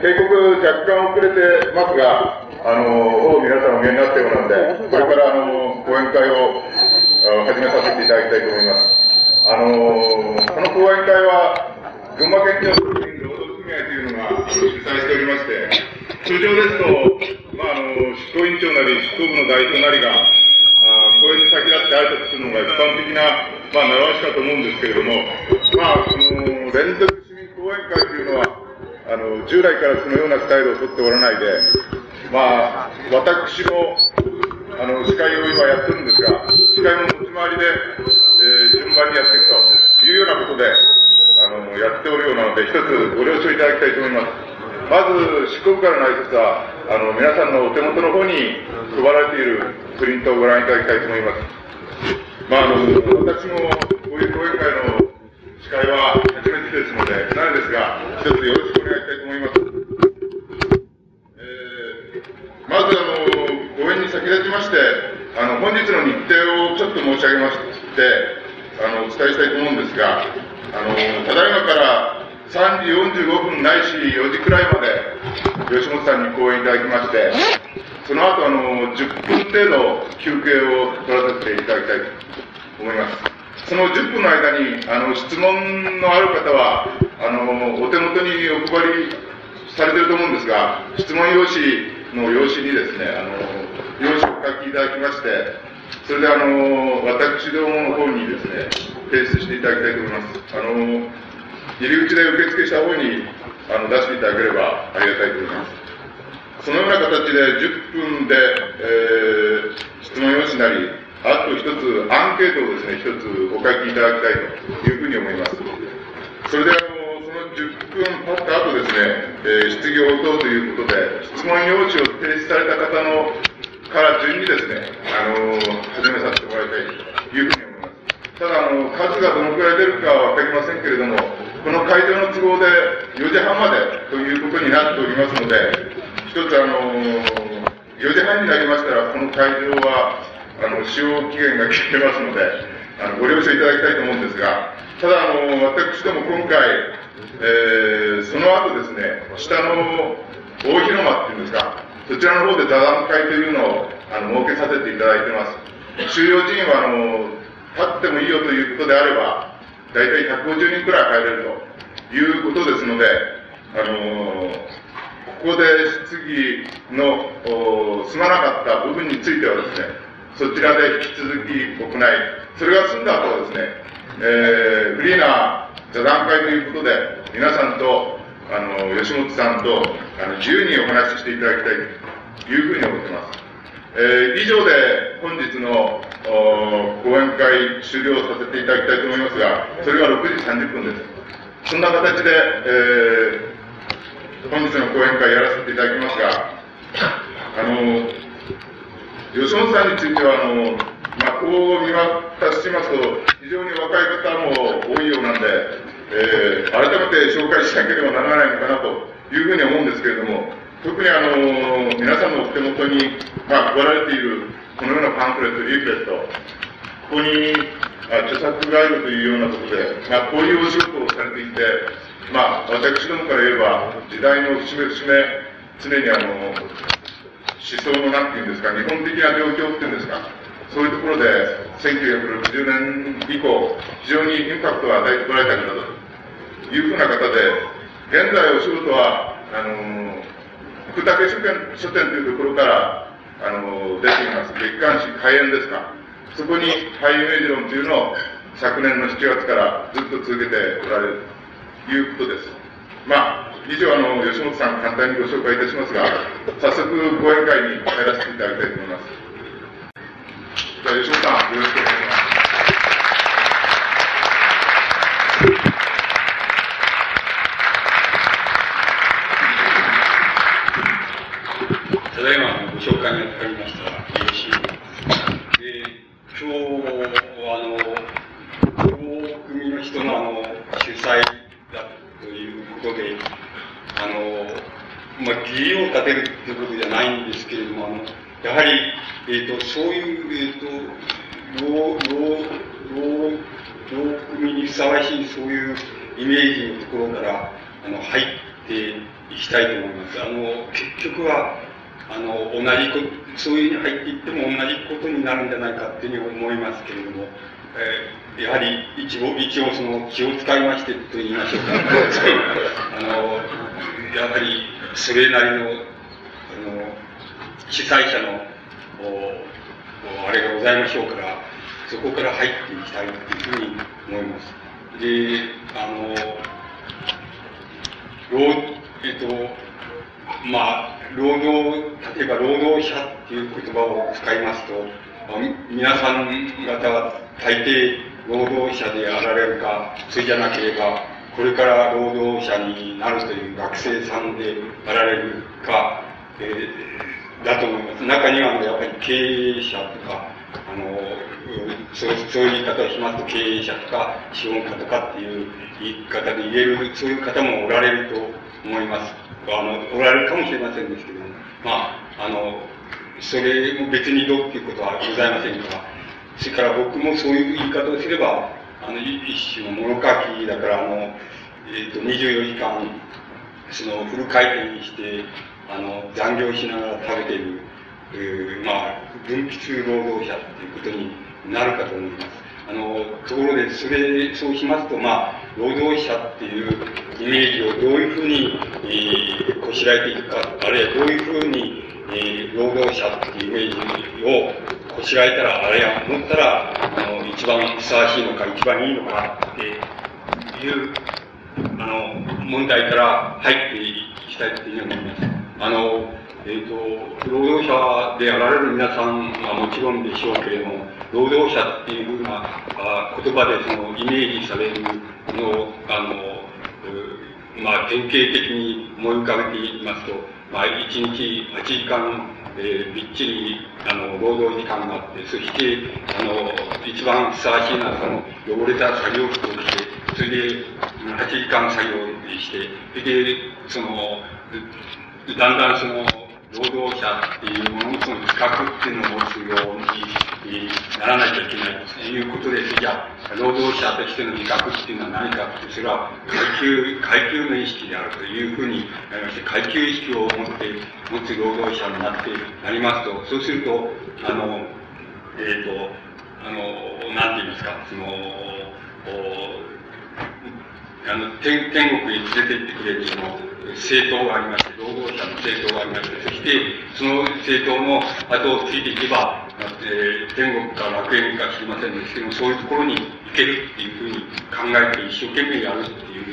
警告若干遅れてますが、あの、皆さんお見えになったようなので、これからあの、講演会を始めさせていただきたいと思います。あの、この講演会は、群馬県庁労働組合というのが主催しておりまして、通常ですと、まあ、あの、執行委員長なり、執行部の代表なりが、あ講演に先立って挨拶するのが一般的な、まあ、習わしかと思うんですけれども、まあ、その、連続市民講演会というのは、あの、従来からそのようなスタイルをとっておらないで、まあ、私も、あの、司会を今やってるんですが、司会も持ち回りで、えー、順番にやっていくというようなことで、あの、やっておるようなので、一つご了承いただきたいと思います。まず、執行部からの挨拶は、あの、皆さんのお手元の方に配られているプリントをご覧いただきたいと思います。まあ、あの、私もこういう講演会の司会は初めてですので、なんですが、一つよろしくお願いしたいと思います。えまず、あの、講演に先立ちまして、あの、本日の日程をちょっと申し上げまして、あの、お伝えしたいと思うんですが、あの、ただいまから3時45分ないし4時くらいまで、吉本さんに講演いただきまして、その後、あの、10分程度休憩を取らせていただきたいと思います。その10分の間に、あの、質問のある方は、あの、お手元にお配りされてると思うんですが、質問用紙の用紙にですね、あの、用紙を書きいただきまして、それであの、私どもの方にですね、提出していただきたいと思います。あの、入り口で受付した方にあの出していただければありがたいと思います。そのような形で10分で、えー、質問用紙なり、あと一つ、アンケートをですね、一つお書きいただきたいというふうに思います。それであの、その10分経った後ですね、えー、質疑応答ということで、質問用紙を提出された方のから順にですね、あの、始めさせてもらいたいというふうに思います。ただ、あの、数がどのくらい出るかはわかりませんけれども、この会場の都合で4時半までということになっておりますので、一つあの、4時半になりましたら、この会場は、あの、使用期限が切れますので、あの、ご了承いただきたいと思うんですが、ただ、あの、私ども今回、えー、その後ですね、下の大広間っていうんですか、そちらの方で座談会というのをあの設けさせていただいてます。収容人員はあの立ってもいいよということであれば、大体150人くらい入れるということですので、あのここで質疑の済まなかった部分についてはですね、そちらで引き続き行い、それが済んだ後はですね、えー、フリーな座談会ということで、皆さんと、あの、吉本さんと、あの、自由にお話ししていただきたいというふうに思ってます。えー、以上で本日の講演会終了させていただきたいと思いますが、それが6時30分です。そんな形で、えー、本日の講演会やらせていただきますが、あの、吉本さんについては、あの、まあ、こう見渡しますと、非常に若い方も多いようなんで、えー、改めて紹介しなければならないのかなというふうに思うんですけれども、特にあの、皆さんのお手元に、まあ、配られている、このようなパンフレット、リーフレット、ここに、あ著作があるというようなことで、まあ、こういうお仕事をされていて、まあ、私どもから言えば、時代の節目節目、常にあの、思想のなんていうんですか、日本的な状況っていうんですか、そういうところで、1960年以降、非常にインパクトを与えてこられた方だというふうな方で、現在お仕事は、あの、福武書店書店というところから、あの、出ています、月刊誌開演ですか。そこに俳優イメージ論というのを昨年の7月からずっと続けておられるということです。まあ、以上、あの、吉本さん簡単にご紹介いたしますが、早速講演会に入らせていただきたいと思います。じゃあ、吉本さん、よろしくお願いします。ただいまご紹介にありましたよしいで今日はあの大組の人のあの主催だということであのまあ義理を立てるということじゃないんですけれどもあのやはり、えーと、そういう、えーと、老老老老組にふさわしいそういうイメージのところからあの入っていきたいと思います。あの、結局は、あの、同じこ、そういうふうに入っていっても同じことになるんじゃないかっていうふうに思いますけれども、えー、やはり一応、一応その気を使いましてと言いましょうか。あの、やはりそれなりの、あの、主催者の、おあれがございましょうから、そこから入っていきたいというふうに思います。で、あの、労、えっと、まあ、労働、例えば労働者っていう言葉を使いますと、皆さん方は大抵労働者であられるか、それじゃなければ、これから労働者になるという学生さんであられるか、えー、だと思います。中にはやっぱり経営者とか、あの、そうそういう言い方をしますと、経営者とか、資本家とかっていう言い方で言える、そういう方もおられると思います。あの、おられるかもしれませんですけども、まあ、あの、それも別にどうっていうことはございませんから、それから僕もそういう言い方をすれば、あの、一種の物書きだから、あの、えっ、ー、と、24時間、その、フル回転にして、あの、残業しながら食べている、えー、まあ、分泌労働者っていうことになるかと思います。あの、ところで、それ、そうしますと、まあ、労働者っていうイメージをどういうふうに、えー、こしらえていくか、あるいはどういうふうに、えー、労働者っていうイメージをこしらえたら、あるいは思ったら、あの、一番ふさわしいのか、一番いいのかっていう、あの、問題から入っていきたいというふうに思います。あの、えっ、ー、と、労働者であられる皆さんはもちろんでしょうけれども、労働者っていうふうなあ言葉でそのイメージされるのを、あの、まあ、典型的に思い浮かべていますと、まあ、1日8時間、えー、びっちり、あの、労働時間があって、そして、あの、一番ふさわしいのは、その、汚れた作業服を着て、それで、8時間作業して、それで、その、だんだんその、労働者っていうもののその自覚っていうのを持つようににならなきゃいけないということです。じゃあ、労働者としての自覚っていうのは何かって、それは階級、階級の意識であるというふうになりまして、階級意識を持って、持つ労働者になってなりますと、そうすると、あの、えっ、ー、と、あの、なんて言いますか、その、あの天天国に連れて行ってくれるその政党がありまして、労働者の政党がありまして、そしてその政党の後をついていけば、えー、天国か楽園か知りませんですけども、そういうところに行けるっていうふうに考えて一生懸命やるっていう、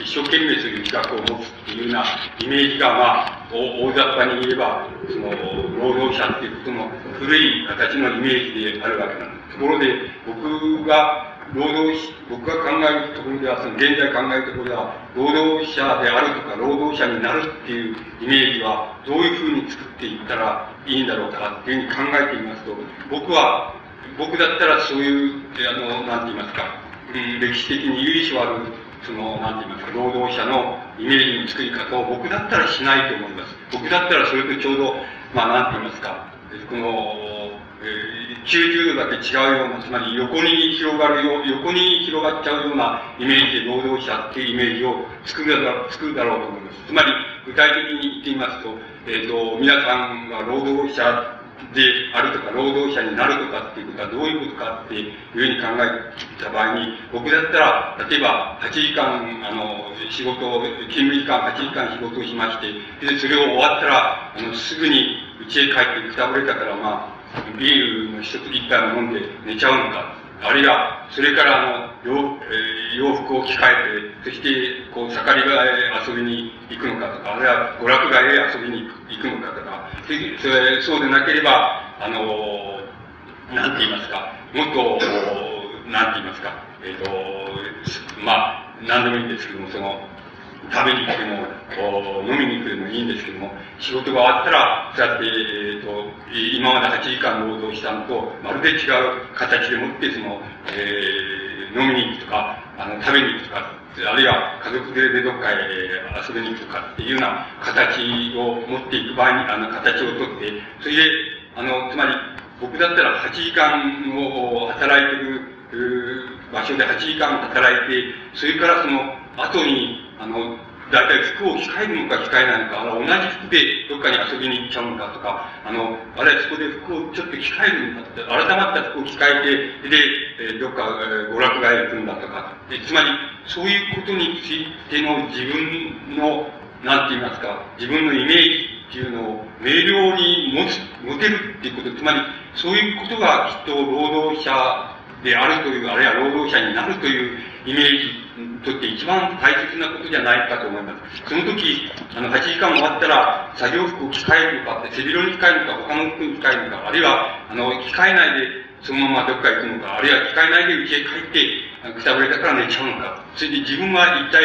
一生懸命そういう自覚を持つっていうようなイメージが、まあ、大雑把に言えば、その、労働者っていうことの古い形のイメージであるわけなんです。ところで、僕が労働し、僕が考えるところでは、その現在考えるところでは、労働者であるとか、労働者になるっていうイメージは、どういうふうに作っていったらいいんだろうかっていうふうに考えてみますと、僕は、僕だったらそういう、あの、なんて言いますか、うん、歴史的に由緒ある、その、なんて言いますか、労働者のイメージの作り方を僕だったらしないと思います。僕だったらそれとちょうど、まあ、なんて言いますか、この、え、90度だけ違うような、つまり横に広がるよう、横に広がっちゃうようなイメージで労働者っていうイメージを作るだろう、作るだろうと思います。つまり、具体的に言ってみますと、えっ、ー、と、皆さんが労働者であるとか、労働者になるとかっていうことはどういうことかっていうふうに考えた場合に、僕だったら、例えば8時間、あの、仕事を、勤務時間8時間仕事をしまして、で、それを終わったら、あの、すぐに家へ帰ってくたぶれたから、まあ、ビールの一つ一杯を飲んで寝ちゃうのか。あるいは、それからあの、洋,、えー、洋服を着替えて、そして、こう、盛り場へ遊びに行くのかとか、あるいは娯楽街へ遊びに行くのかとか、それそうでなければ、あの、なんて言いますか、もっと、なんて言いますか、えっ、ー、と、まあ、何でもいいんですけども、その、食べに行っても、飲みに行くでもいいんですけども、仕事が終わったら、そうやって、えっ、ー、と、今まで8時間労働したのと、まるで違う形でもって、その、えー、飲みに行くとか、あの、食べに行くとか、あるいは家族連れでどっかへ遊びに行くとかっていうような形を持っていく場合に、あの、形をとって、それで、あの、つまり、僕だったら8時間を働いてる場所で8時間働いて、それからその後に、あの、大体服を着替えるのか着替えないのか、あの、同じ服でどっかに遊びに行っちゃうのかとか、あの、あれ、そこで服をちょっと着替えるんだって、改まった服を着替えて、で、え、どっか、えー、娯楽街行くんだとか、でつまり、そういうことについての自分の、なんて言いますか、自分のイメージっていうのを明瞭に持つ、持てるっていうこと、つまり、そういうことがきっと労働者であるという、あるいは労働者になるというイメージにとって一番大切なことじゃないかと思います。その時、あの、8時間終わったら、作業服を着替えるのか、背広に着替えるのか、他の服に着替えるのか、あるいは、あの、着替えないで、そのままどっか行くのか、あるいは着替えないで家へ帰って、くたぶれたから寝ちゃうのか。それで自分は一体、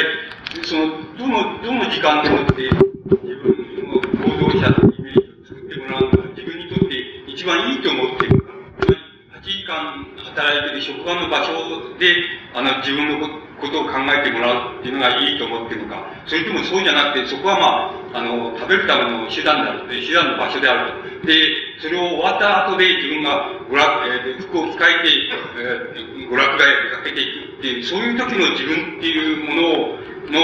その、どの、どの時間でもって、自分の労働者のイメージを作ってもらうのが、自分にとって一番いいと思っている。間働いてる職場の場所で、あの、自分のことを考えてもらうっていうのがいいと思ってるのか、それともそうじゃなくて、そこはまあ、あの、食べるための手段である、手段の場所であると。で、それを終わった後で自分が娯楽、えー、服を着替えて、えー、娯楽街へ出かけていくっていう、そういう時の自分っていうものを、の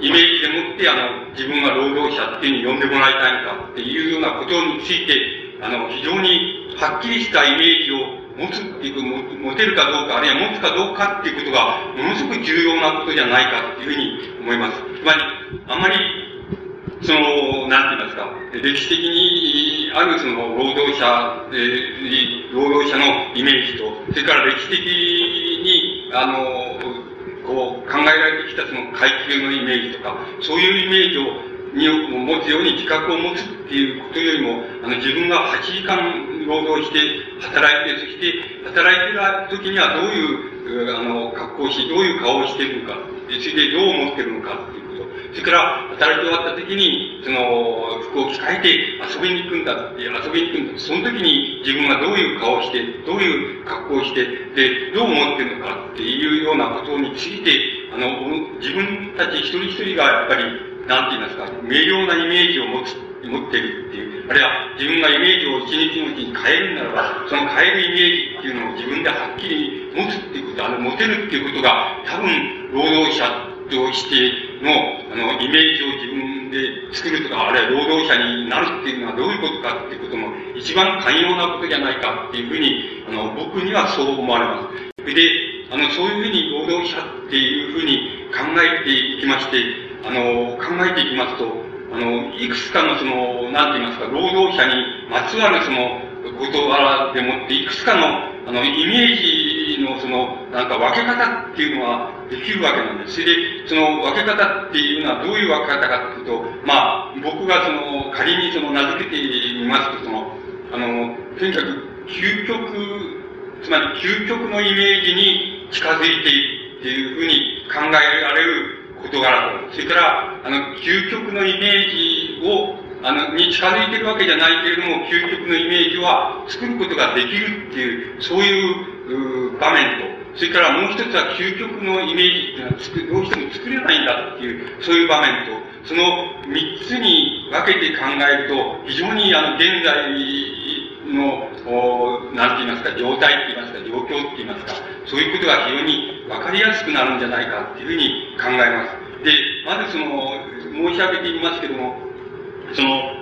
イメージでもって、あの、自分が労働者っていうふうに呼んでもらいたいのかっていうようなことについて、あの、非常にはっきりしたイメージを持つっていう持てるかどうか、あるいは持つかどうかっていうことが、ものすごく重要なことじゃないかっていうふうに思います。つまり、あんまり、その、なんて言いますか、歴史的にあるその労働者、えー、労働者のイメージと、それから歴史的に、あの、こう、考えられてきたその階級のイメージとか、そういうイメージをに持つように自覚を持つっていうことよりも、あの、自分が8時間労働して、働いて、そして、働いてる時にはどういう、あの、格好をし、どういう顔をしているのか、それでどう思ってるのかっていうこと。それから、働いて終わった時に、その、服を着替えて遊びに行くんだって、遊びに行くんだ。その時に自分がどういう顔をして、どういう格好をして、で、どう思ってるのかっていうようなことについて、あの、自分たち一人一人がやっぱり、なんて言いますか、明瞭なイメージを持つ、持ってるっていう、あるいは自分がイメージを一日のうちに変えるならば、その変えるイメージっていうのを自分ではっきり持つっていうこと、あの、持てるっていうことが、多分、労働者としての、あの、イメージを自分で作るとか、あるいは労働者になるっていうのはどういうことかっていうことも、一番寛容なことじゃないかっていうふうに、あの、僕にはそう思われます。で、あの、そういうふうに労働者っていうふうに考えていきまして、あの、考えていきますと、あの、いくつかのその、なんて言いますか、労働者にまつわるその、事柄でもって、いくつかの、あの、イメージのその、なんか分け方っていうのはできるわけなんです。それで、その分け方っていうのはどういう分け方かっていうと、まあ、僕がその、仮にその名付けてみますと、その、あの、とにかく、究極、つまり究極のイメージに近づいているっていうふうに考えられる事柄と、それから、あの、究極のイメージを、あの、に近づいてるわけじゃないけれども、究極のイメージは作ることができるっていう、そういうう場面と、それからもう一つは究極のイメージっていうのは作どうしても作れないんだっていう、そういう場面と、その三つに分けて考えると、非常にあの、現在の、なんて言いますか、状態って言いますか、状況って言いますか、そういうことが非常に分かりやすくなるんじゃないかっていうふうに考えます。で、まずその、申し上げていますけども、その、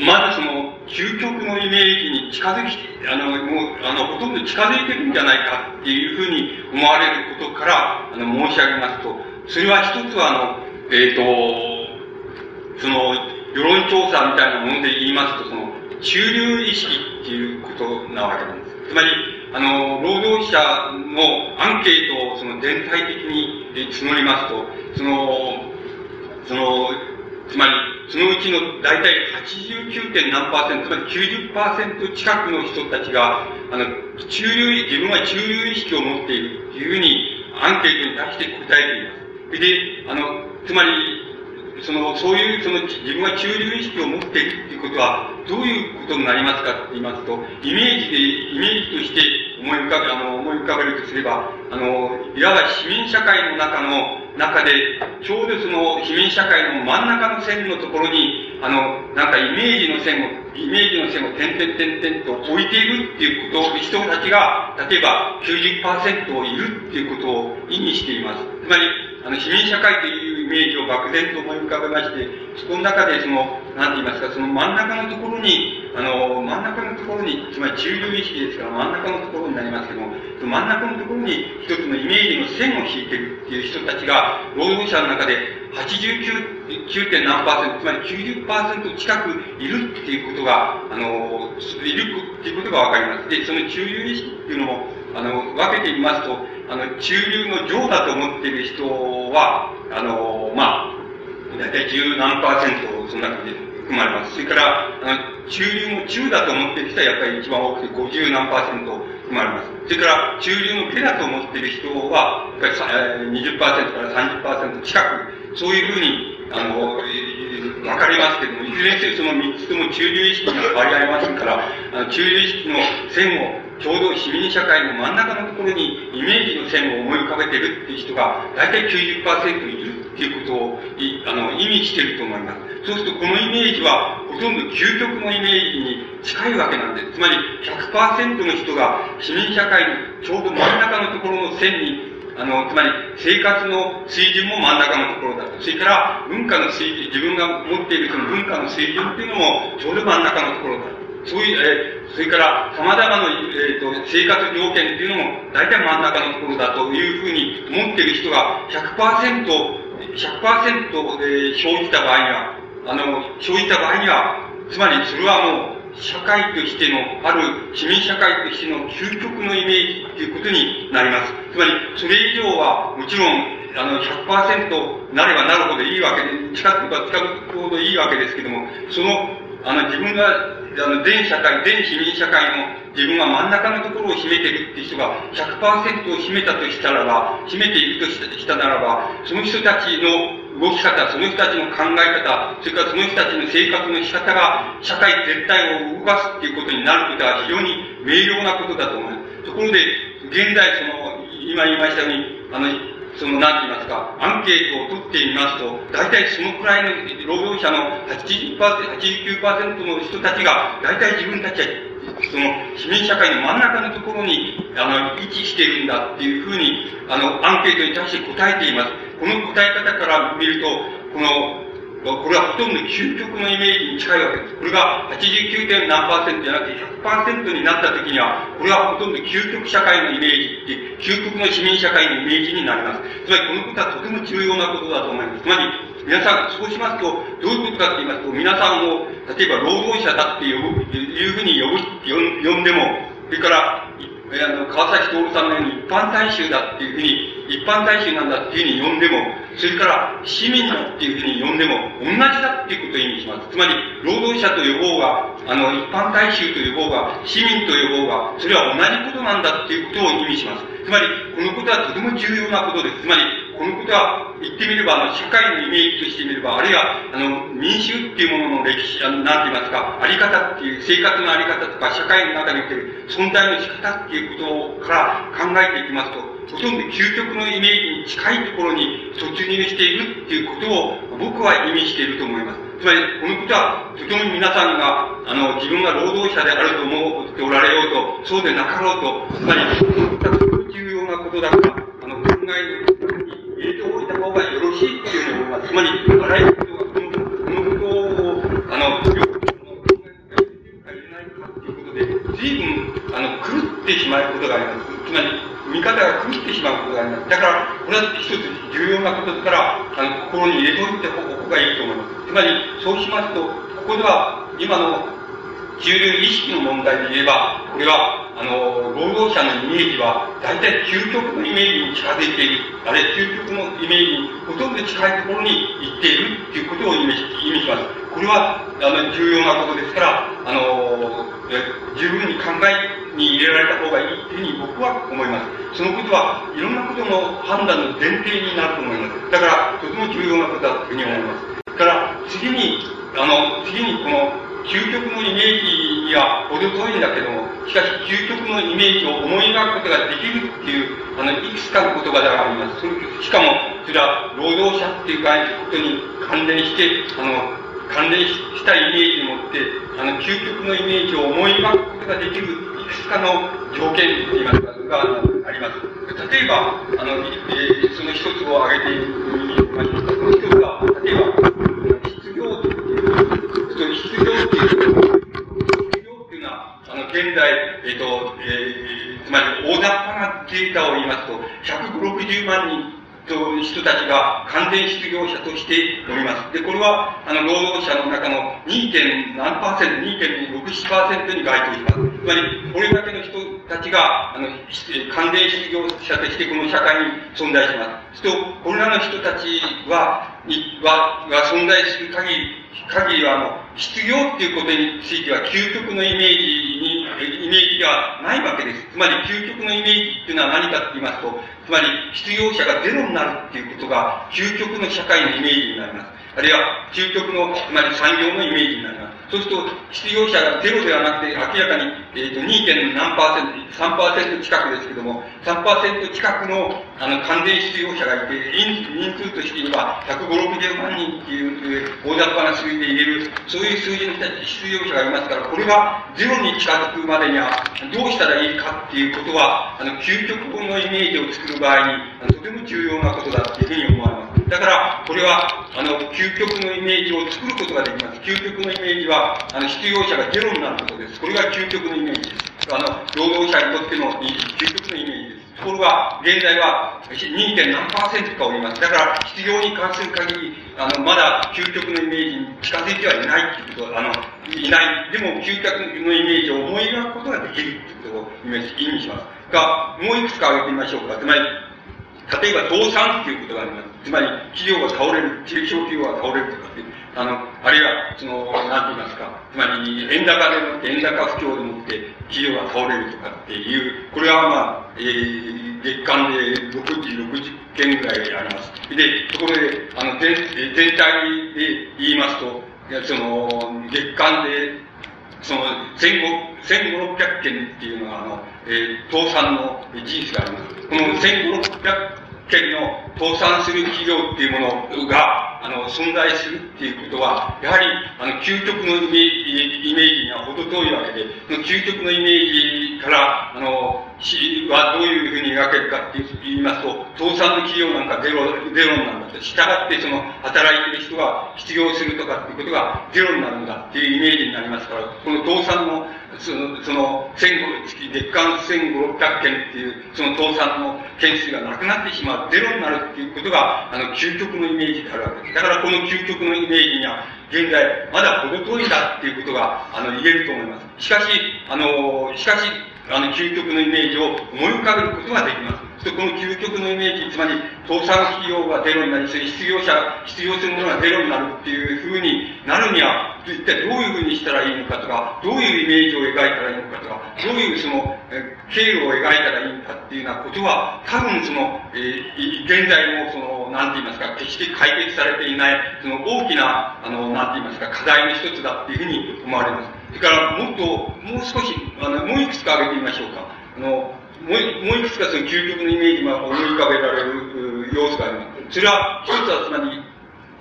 まずその、究極のイメージに近づき、あの、もう、あの、ほとんど近づいてるんじゃないかっていうふうに思われることから、あの、申し上げますと、それは一つは、あの、えっ、ー、と、その、世論調査みたいなもので言いますと、その、中流意識っていうことなわけなんです。つまり、あの、労働者のアンケートをその全体的に募りますと、その、その、つまり、そのうちの大体 89. 何パーセント、つまり90%近くの人たちが、あの、中流、自分は中流意識を持っているというふうにアンケートに対して答えています。で、あの、つまり、その、そういう、その、自分は中流意識を持っているっていうことは、どういうことになりますかって言いますと、イメージで、イメージとして思い浮かべ、あの、思い浮かべるとすれば、あの、いわば市民社会の中の、中で、ちょうどその市民社会の真ん中の線のところに、あの、なんかイメージの線を、イメージの線を点々点々と置いているっていうことを、人たちが、例えば90%いるっていうことを意味しています。つまり、あの、市民社会というイメージを漠然と思い浮かべまして、そこの中でその、なんて言いますか、その真ん中のところに、あの、真ん中のところに、つまり中流意識ですから真ん中のところになりますけども、その真ん中のところに一つのイメージの線を引いてるっていう人たちが、労働者の中で89 9. 何パーセント、つまり90%近くいるっていうことが、あの、いるっていうことがわかります。で、その中流意識っていうのも、あの、分けてみますと、あの、中流の上だと思っている人は、あの、まあ、大体十何パーセント、そんな感じで含まれます。それから、あ、中流も中だと思っている人はやっぱり一番多くて50何パーセント含まれます。それから、中流の下だと思っている人は、やっぱり20%から30%近く、そういうふうに、あの、わかりますけども、いずれにせよその3つとも中流意識には変わりありませんから、あ中流意識の線をちょうど市民社会の真ん中のところにイメージの線を思い浮かべてるっていう人が大体90%いるっていうことをいあの意味してると思います。そうするとこのイメージはほとんど究極のイメージに近いわけなんです。つまり100%の人が市民社会のちょうど真ん中のところの線にあの、つまり生活の水準も真ん中のところだと。それから文化の水準、自分が持っているその文化の水準っていうのもちょうど真ん中のところだと。そういう、えー、それから様々な、えーと、生活条件っていうのも大体真ん中のところだというふうに思っている人が100%、100%で生じた場合には、あの、生じた場合には、つまりそれはもう社会としての、ある市民社会としての究極のイメージということになります。つまり、それ以上は、もちろん、あの、100%なればなるほどいいわけで、近くば近くほどいいわけですけども、その、あの、自分が、あの、全社会、全市民社会の自分が真ん中のところを占めてるっていう人が100%を占めたとしたらば、占めているとしたならば、その人たちの動き方、その人たちの考え方、それからその人たちの生活の仕方が社会全体を動かすっていうことになることは非常に明瞭なことだと思います。ところで、現在その、今言いましたように、あの、その、なんて言いますか、アンケートを取ってみますと、大体そのくらいの労働者の80%、89%の人たちが、大体自分たちはその市民社会の真ん中のところにあの位置しているんだっていうふうにあのアンケートに対して答えています。この答え方から見ると、このこれはほとんど究極のイメージに近いわけです。これが 89. 何パーセントじゃなくて100%になった時には、これはほとんど究極社会のイメージって、究極の市民社会のイメージになります。つまりこのことはとても重要なことだと思います。つまり、皆さん、そうしますと、どういうことかって言いますと、皆さんを、例えば労働者だっていうふうに呼ぶ、呼んでも、それから、あの、川崎徹さんのように一般大衆だっていうふうに、一般大衆なんだっていうふうに呼んでも、それから市民だっていうふうに呼んでも、同じだっていうことを意味します。つまり、労働者と呼ぼうが、あの、一般大衆と呼ぼうが、市民と呼ぼうが、それは同じことなんだっていうことを意味します。つまり、このことはとても重要なことです。つまり、このことは言ってみれば、あの、社会のイメージとしてみれば、あるいは、あの、民衆っていうものの歴史、あの、なんて言いますか、あり方っていう、生活のあり方とか、社会の中における存在の仕方っていうことから考えていきますと、ほとんど究極のイメージに近いところに突入しているっていうことを僕は意味していると思います。つまり、このことは、とても皆さんが、あの、自分が労働者であると思っておられようと、そうでなかろうと、つまり、このことはとても重要なことだから、あの、考え入れておいた方がよろしいっていうふうに思います。つまり、あらゆる人がこの、このことを、あの、両方の考えがいけるかいけないかっていうことで、随分、あの、狂ってしまうことがあります。つまり、見方が狂ってしまうことがあります。だから、これは一つ重要なことだから、あの、心に入れておいた方がいいと思います。つまり、そうしますと、ここでは、今の中流意識の問題で言えば、これは、あの、労働者のイメージは、大体究極のイメージに近づいている、あるいは究極のイメージにほとんど近いところに行っているということを意味意味します。これは、あの、重要なことですから、あの、十分に考えに入れられた方がいいというふうに僕は思います。そのことはいろんなことの判断の前提になると思います。だから、とても重要なことだというふうに思います。から次に、あの、次にこの究極のイメージには程遠いんだけども、しかし究極のイメージを思い描くことができるっていう、あの、いくつかの言葉があります。それしかも、それは労働者っていうことに関連して、あの、関連したイメージを持って、あの、究極のイメージを思い描くことができるいくつかの条件といいますか、があります。例えば、あの、えー、その一つを挙げてみましょう。その一は、例えば失業っていう、失業っていう、失業っていうのは、あの、現在、えっ、ー、と、えー、つまり大雑把なデータを言いますと、160万人と人たちが完全失業者としております。で、これは、あの、労働者の中の 2. 点何パーセント、2.67%に該当します。つまり、これだけの人たちが、あの、完全失業者としてこの社会に存在します。と、これらの人たちは、は、が存在する限り、限りは、あの、失業っていうことについては、究極のイメージに、イメージではないわけです。つまり、究極のイメージっていうのは何かって言いますと、つまり、失業者がゼロになるっていうことが、究極の社会のイメージになります。あるいは、究極の、つまり産業のイメージになります。そうすると、失業者がゼロではなくて、明らかに、えっ、ー、と、2. 点何パーセント、3%近くですけども、3%近くの、あの、完全失業者がいて、人数として言えば、150、60万人っていう、大雑把な数字で入れる、そういう数字の人たち、失業者がいますから、これがゼロに近づくまでには、どうしたらいいかっていうことは、あの、究極のイメージを作る場合に、とても重要なことだっていうふうに思われます。だから、これは、あの、究極のイメージを作ることができます。究極のイメージは、あの、失業者がゼロになることです。これが究極のイメージあの、労働者にとっての究極のイメージです。ところが、現在は 2. 点何パーセントかおります。だから、失業に関する限り、あの、まだ究極のイメージに近づいてはいないっていうこと、あの、いない。でも、究極のイメージを思い描くことができるっていうことを意味します。が、もういくつか挙げてみましょうか。つまり、例えば倒産っていうことがあります。つまり、企業が倒れる、中小企業が倒れるとかって、あの、あるいは、その、なんて言いますか、つまり、円高でもって、円高不況でもって、企業が倒れるとかっていう、これはまあ、えー、月間で60、60件ぐらいあります。で、とこで、あの、全、全体で言いますと、その、月間で、その、1500件っていうのが、あの、えー、倒産の事実があります。この1500件の倒産する企業っていうものが、あの、存在するっていうことは、やはり、あの、究極のイメージイメージには程遠いわけで、その究極のイメージから、あの、はどういうふうに描けるかって言いますと、倒産の企業なんかゼロ、ゼロになるんだと。従ってその、働いてる人が失業するとかっていうことがゼロになるんだっていうイメージになりますから、この倒産の、その、その、月間1500件っていう、その倒産の件数がなくなってしまう、ゼロになるっていうことが、あの、究極のイメージであるわけです。だからこの究極のイメージには、現在、まだ程遠いんだっていうことが、あの、言えると思います。しかし、あの、しかし、あの、究極のイメージを思い浮かべることができます。そこの究極のイメージ、つまり、倒産企業がゼロになり、失業者、失業するものがゼロになるっていうふうになるには、一体どういうふうにしたらいいのかとか、どういうイメージを描いたらいいのかとか、どういうその、え経路を描いたらいいのかっていうようなことは、多分その、えー、現在もその、なんて言いますか、決して解決されていない、その大きな、あの、なんて言いますか、課題の一つだっていうふうに思われます。それから、もっと、もう少し、あの、もういくつか挙げてみましょうか。あの、もうもういくつかその究極のイメージが思い浮かべられる要素があります。それは、一つはつまり、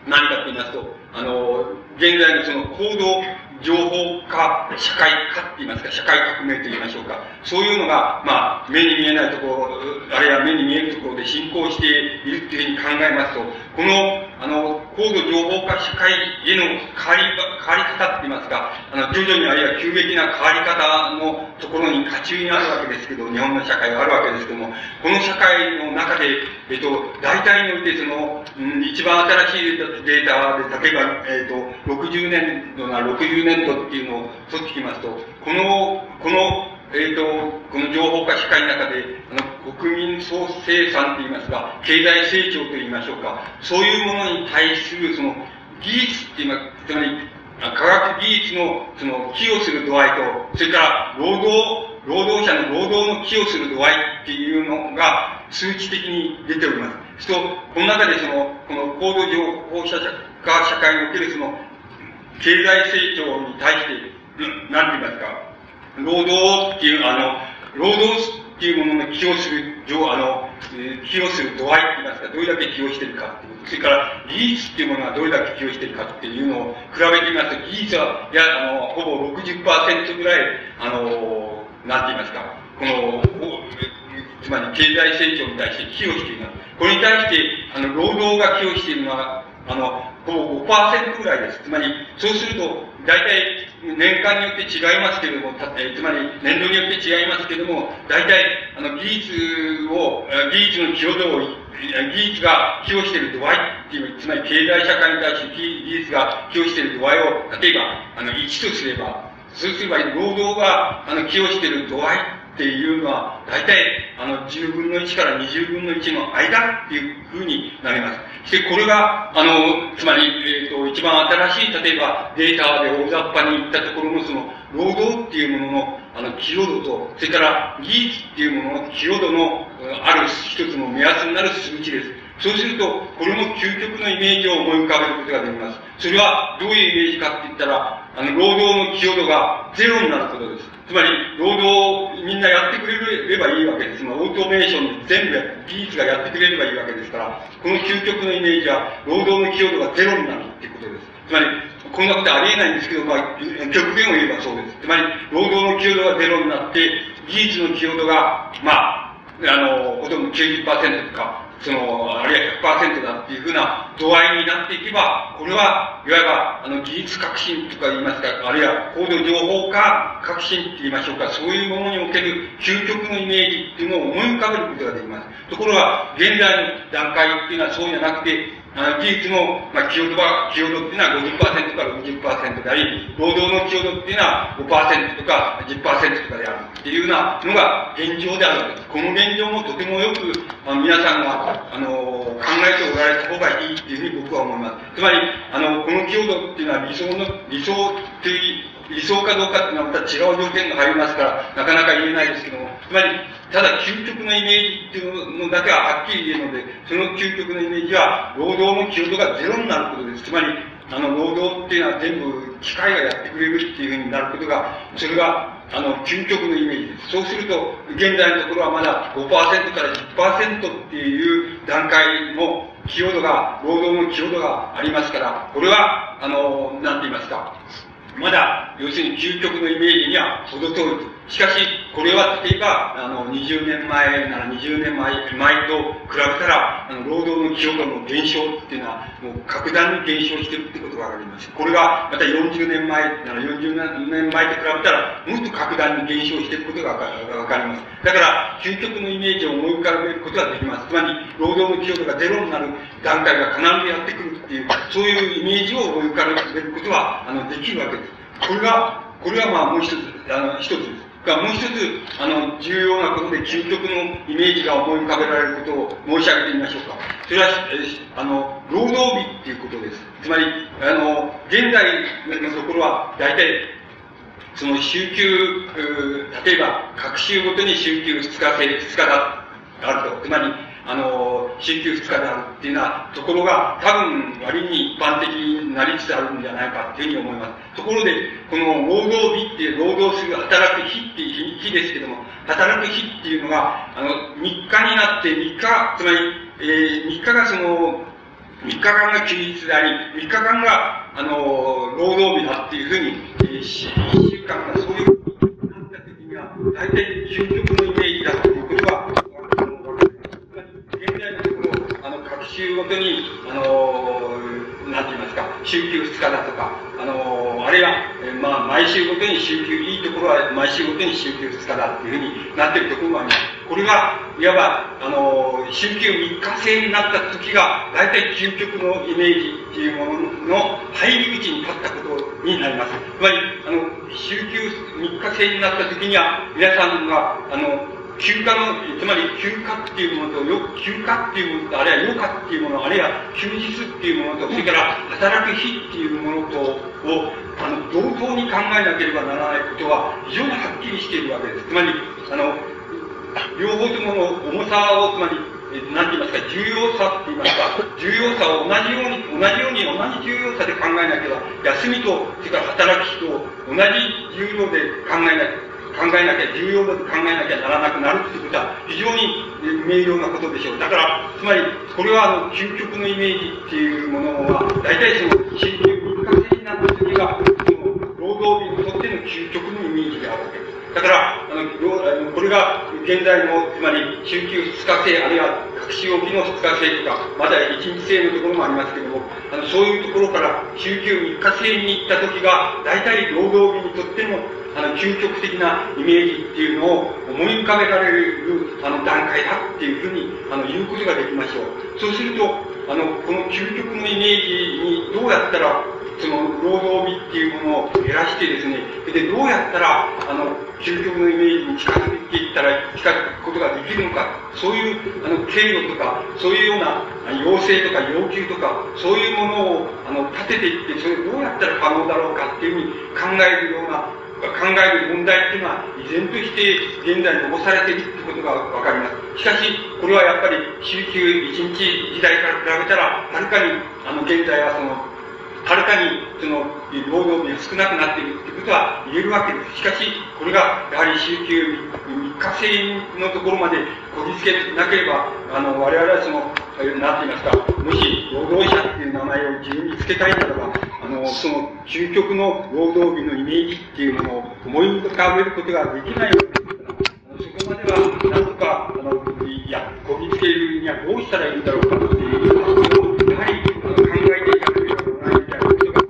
何かと言いますと、あの、現在のその行動情報化、社会化って言いますか、社会革命と言いましょうか。そういうのが、まあ、目に見えないところ、あるいは目に見えるところで進行しているっていうふうに考えますと、この、あの、高度情報化社会への変わり、変わり方って言いますか、あの、徐々にあるいは急激な変わり方のところに渦中にあるわけですけど、日本の社会があるわけですけども、この社会の中で、えっと、大体においてその、うん、一番新しいデータで、例えば、えっと、60年度な60年度っていうのを取ってきますと、この、この、えっ、ー、と、この情報化社会の中で、あの、国民総生産といいますか、経済成長といいましょうか、そういうものに対する、その、技術っていうのは、つまり、科学技術の、その、寄与する度合いと、それから、労働、労働者の労働の寄与する度合いっていうのが、数値的に出ております。そと、この中でその、この高度情報社会におけるその、経済成長に対して、なんて言いますか、労働っていう、あの、労働っていうものの寄与する、あの、寄与する度合いって言いますか、どれだけ寄与してるかっていう。それから、技術っていうものがどれだけ寄与してるかっていうのを比べてみますと、技術は、いや、あの、ほぼ60%ぐらい、あの、なんて言いますか、この、つまり経済成長に対して寄与しています。これに対して、あの、労働が寄与しているのは、あの、ほぼ5%ぐらいです。つまり、そうすると、大体、年間によって違いますけれども、たつまり、年度によって違いますけれども、大体、あの、技術を、技術の寄与度を、技術が寄与している度合いっていう、つまり経済社会に対して技術が寄与している度合いを、例えば、あの、1とすれば、そうすれば、労働が、あの、寄与している度合いっていうのは、大体、あの、10分の1から20分の1の間っていうふうになります。そして、これが、あの、つまり、えっ、ー、と、一番新しい、例えば、データで大雑把に言ったところの、その、労働っていうものの、あの、寄与度と、それから技術っていうものの寄与度の、ある一つの目安になる数値です。そうすると、これも究極のイメージを思い浮かべることができます。それはどういうイメージかって言ったら、あの、労働の寄与度がゼロになることです。つまり、労働をみんなやってくれればいいわけです。オートメーション全部技術がやってくれればいいわけですから、この究極のイメージは、労働の寄与度がゼロになるっていうことです。つまり、こんなことありえないんですけど、まあ、極限を言えばそうです。つまり、労働の寄与度がゼロになって、技術の寄与度が、まあ、あの、ほとんど90%とか、その、あるいは100%だっていうふうな度合いになっていけば、これは、いわば、あの、技術革新とか言いますか、あるいは高度情報化革新って言いましょうか、そういうものにおける究極のイメージっていうのを思い浮かべることができます。ところが、現在の段階っていうのはそうじゃなくて、あの技術の、まあ、寄与度は、寄与度っていうのは50%から50%であり、労働の寄与度っていうのは5%とか10%とかであるっていうようなのが現状であるわけです。この現状もとてもよく、まあ、皆さんが、あの、考えておられた方がいいっていうふうに僕は思います。つまり、あの、この寄与度っていうのは理想の、理想という理想かどうかっていうのはまた違う条件が入りますから、なかなか言えないですけども、つまり、ただ究極のイメージっていうのだけははっきり言えるので、その究極のイメージは、労働の寄与度がゼロになることです。つまり、あの、労働っていうのは全部機械がやってくれるっていうふうになることが、それが、あの、究極のイメージです。そうすると、現在のところはまだ5%から10%っていう段階の寄与度が、労働の寄与度がありますから、これは、あの、なんて言いますか、まだ、要するに究極のイメージには程遠いと。しかし、これは例えば、あの、20年前なら20年前、前と比べたら、あの、労働の寄与度の減少っていうのは、もう格段に減少してるってことがわかります。これが、また40年前なら40年前と比べたら、もっと格段に減少していることがわかります。だから、究極のイメージを思い浮かべることができます。つまり、労働の寄与度がゼロになる段階が必ずやってくるっていう、そういうイメージを思い浮かべることは、あの、できるわけです。これが、これはまあもう一つ、あの、一つです。がもう一つ、あの、重要なことで究極のイメージが思い浮かべられることを申し上げてみましょうか。それは、あの、労働日っていうことです。つまり、あの、現在のところは、大体、その週休、例えば、各週ごとに週休2日制、2日だ、あると。つまり、あの、週休2日であるっていうようなところが、多分割に一般的になりつつあるんじゃないかっていうふうに思います。ところで、この労働日っていう、労働する、働く日っていう日ですけども、働く日っていうのが、あの、3日になって3日、つまり、えー、3日がその、3日間が休日であり、3日間が、あの、労働日だっていうふうに、えー、1週間がそういうふうになった時には、大体究極のイメージだということは、週ごとに、あのー、なんて言いますか、週休2日だとか、あのー、あるいは、えー、まあ、毎週ごとに週休、いいところは毎週ごとに週休2日だっていうふうになってるところもあります。これが、いわば、あのー、週休3日制になった時が、大体究極のイメージっていうものの入り口に立ったことになります。つまり、あの、週休3日制になった時には、皆さんが、あの、休暇の、つまり休暇っていうものと、よ休暇っていうものと、あるいは余暇っていうもの、あるいは休日っていうものと、それから働く日っていうものとを、あの、同等に考えなければならないことは非常にはっきりしているわけです。つまり、あの、両方ともの重さを、つまり、何て言いますか、重要さって言いますか、重要さを同じように、同じように同じ重要さで考えなければ、休みと、それから働く日と同じ重量で考えなきゃ考えなきゃ、重要だと考えなきゃならなくなるっていうことは非常に明瞭なことでしょう。だから、つまり、これはあの、究極のイメージっていうものは、大体その、新旧民間的なった時が、その、労働日にとっての究極のイメージであるわけです。だから、あの、これが現在の、つまり、週休2日制、あるいは隠し置きの2日制とか、また1日制のところもありますけども、あの、そういうところから週休3日制に行った時が、大体労働日にとっても、あの、究極的なイメージっていうのを思い浮かべられる、あの、段階だっていうふうに、あの、言うことができましょう。そうすると、あの、この究極のイメージにどうやったらその労働日っていうものを減らしてですね、で、どうやったら、あの、究極のイメージに近づいていったら、近づくことができるのか、そういう、あの、経路とか、そういうような要請とか要求とか、そういうものを、あの、立てていって、それをどうやったら可能だろうかっていうふうに考えるような、考える問題っていうのは、依然として現在残されているってことがわかります。しかし、これはやっぱり、週休一日時代から比べたら、はるかに、あの、現在はその、はるかにその労働日が少なくなっているってことは言えるわけです。しかし、これがやはり週休3日制のところまでこぎつけなければ、あの、我々はその、なんて言いますか、もし労働者っていう名前を自分につけたいならば、あの、その究極の労働日のイメージっていうものを思い浮かべることができないわけですから、あのそこまでは、なんとか、あの、いや、こぎつけるにはどうしたらいいんだろうかっていうことを、やはり考えていかなければならないみたいなことが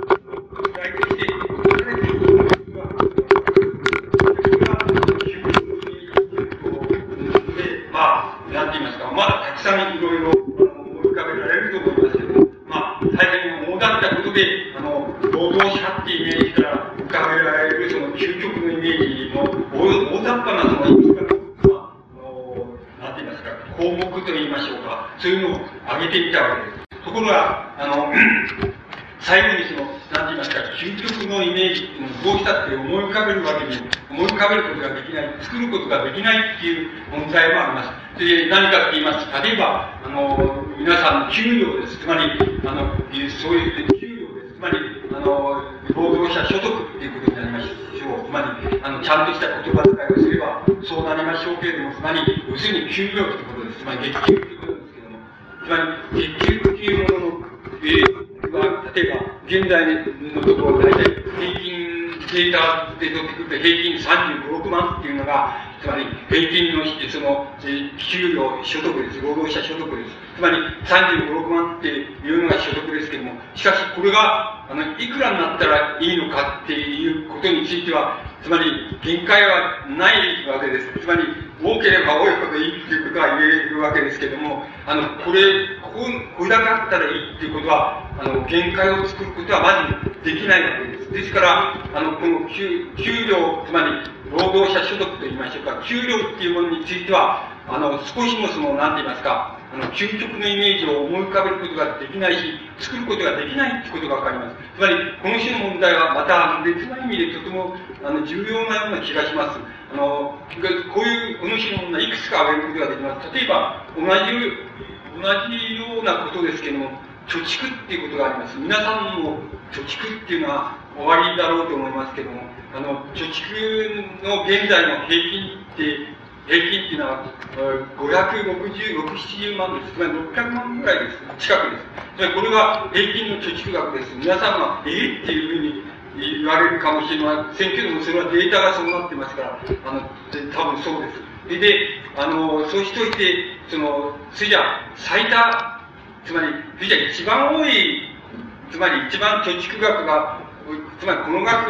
まだたくさんいろいろ思い浮かべられると思いますけど、まあ、大変大だったことで、あの、労働者っていうイメージから浮かべられるその究極のイメージの大雑把なそのいくつかの、あの、なんて言いますか、項目と言いましょうか、そういうのを挙げてみたわけです。ところが、あの、最後にその、なんて言いますか、究極のイメージっていうのをどうしたって思い浮かべるわけに、思い浮かべることができない、作ることができないっていう問題もあります。で、何かって言いますと、例えば、あの、皆さんの給料です。つまり、あの、そういう給料です。つまり、あの、労働者所得っていうことになりましょう。つまり、あの、ちゃんとした言葉遣いをすれば、そうなりましょうけれども、つまり、要するに給料ってことです。つまり、月給ってことですけども、つまり、月給っていうものの、えー、例えば、現在のところ、大体、平均データで取ってくると、平均35、6万っていうのが、つまり、平均の、その、給料、所得です。労働者所得です。つまり、35、6万っていうのが所得ですけども、しかし、これが、あの、いくらになったらいいのかっていうことについては、つまり、限界はないわけです。つまり、多ければ多いほどいいっていうことは言えるわけですけども、あの、これ、ここ、これだけあったらいいっていうことは、あの、限界を作ることはまずできないわけです。ですから、あの、この給、給料、つまり、労働者所得と言いましょうか、給料っていうものについては、あの、少しもその、なんて言いますか、あの、究極のイメージを思い浮かべることができないし、作ることができないってことがわかります。つまり、この種の問題はまた別な意味でとても、あの、重要なような気がします。あの、こういう、この種の問題いくつか挙げることができます。例えば、同じ、同じようなことですけども、貯蓄っていうことがあります。皆さんも貯蓄っていうのは終わりだろうと思いますけども、あの、貯蓄の現在の平均って、平均っていうのは、560、70万です。つまり600万ぐらいです。近くです。つまりこれが平均の貯蓄額です。皆さんは、ええっていうふうに言われるかもしれませんけども、それはデータがそうなってますから、あの、多分そうです。で、あの、そうしといて、その、それじゃ最多、つまり、それじゃ一番多い、つまり一番貯蓄額がつまりこの額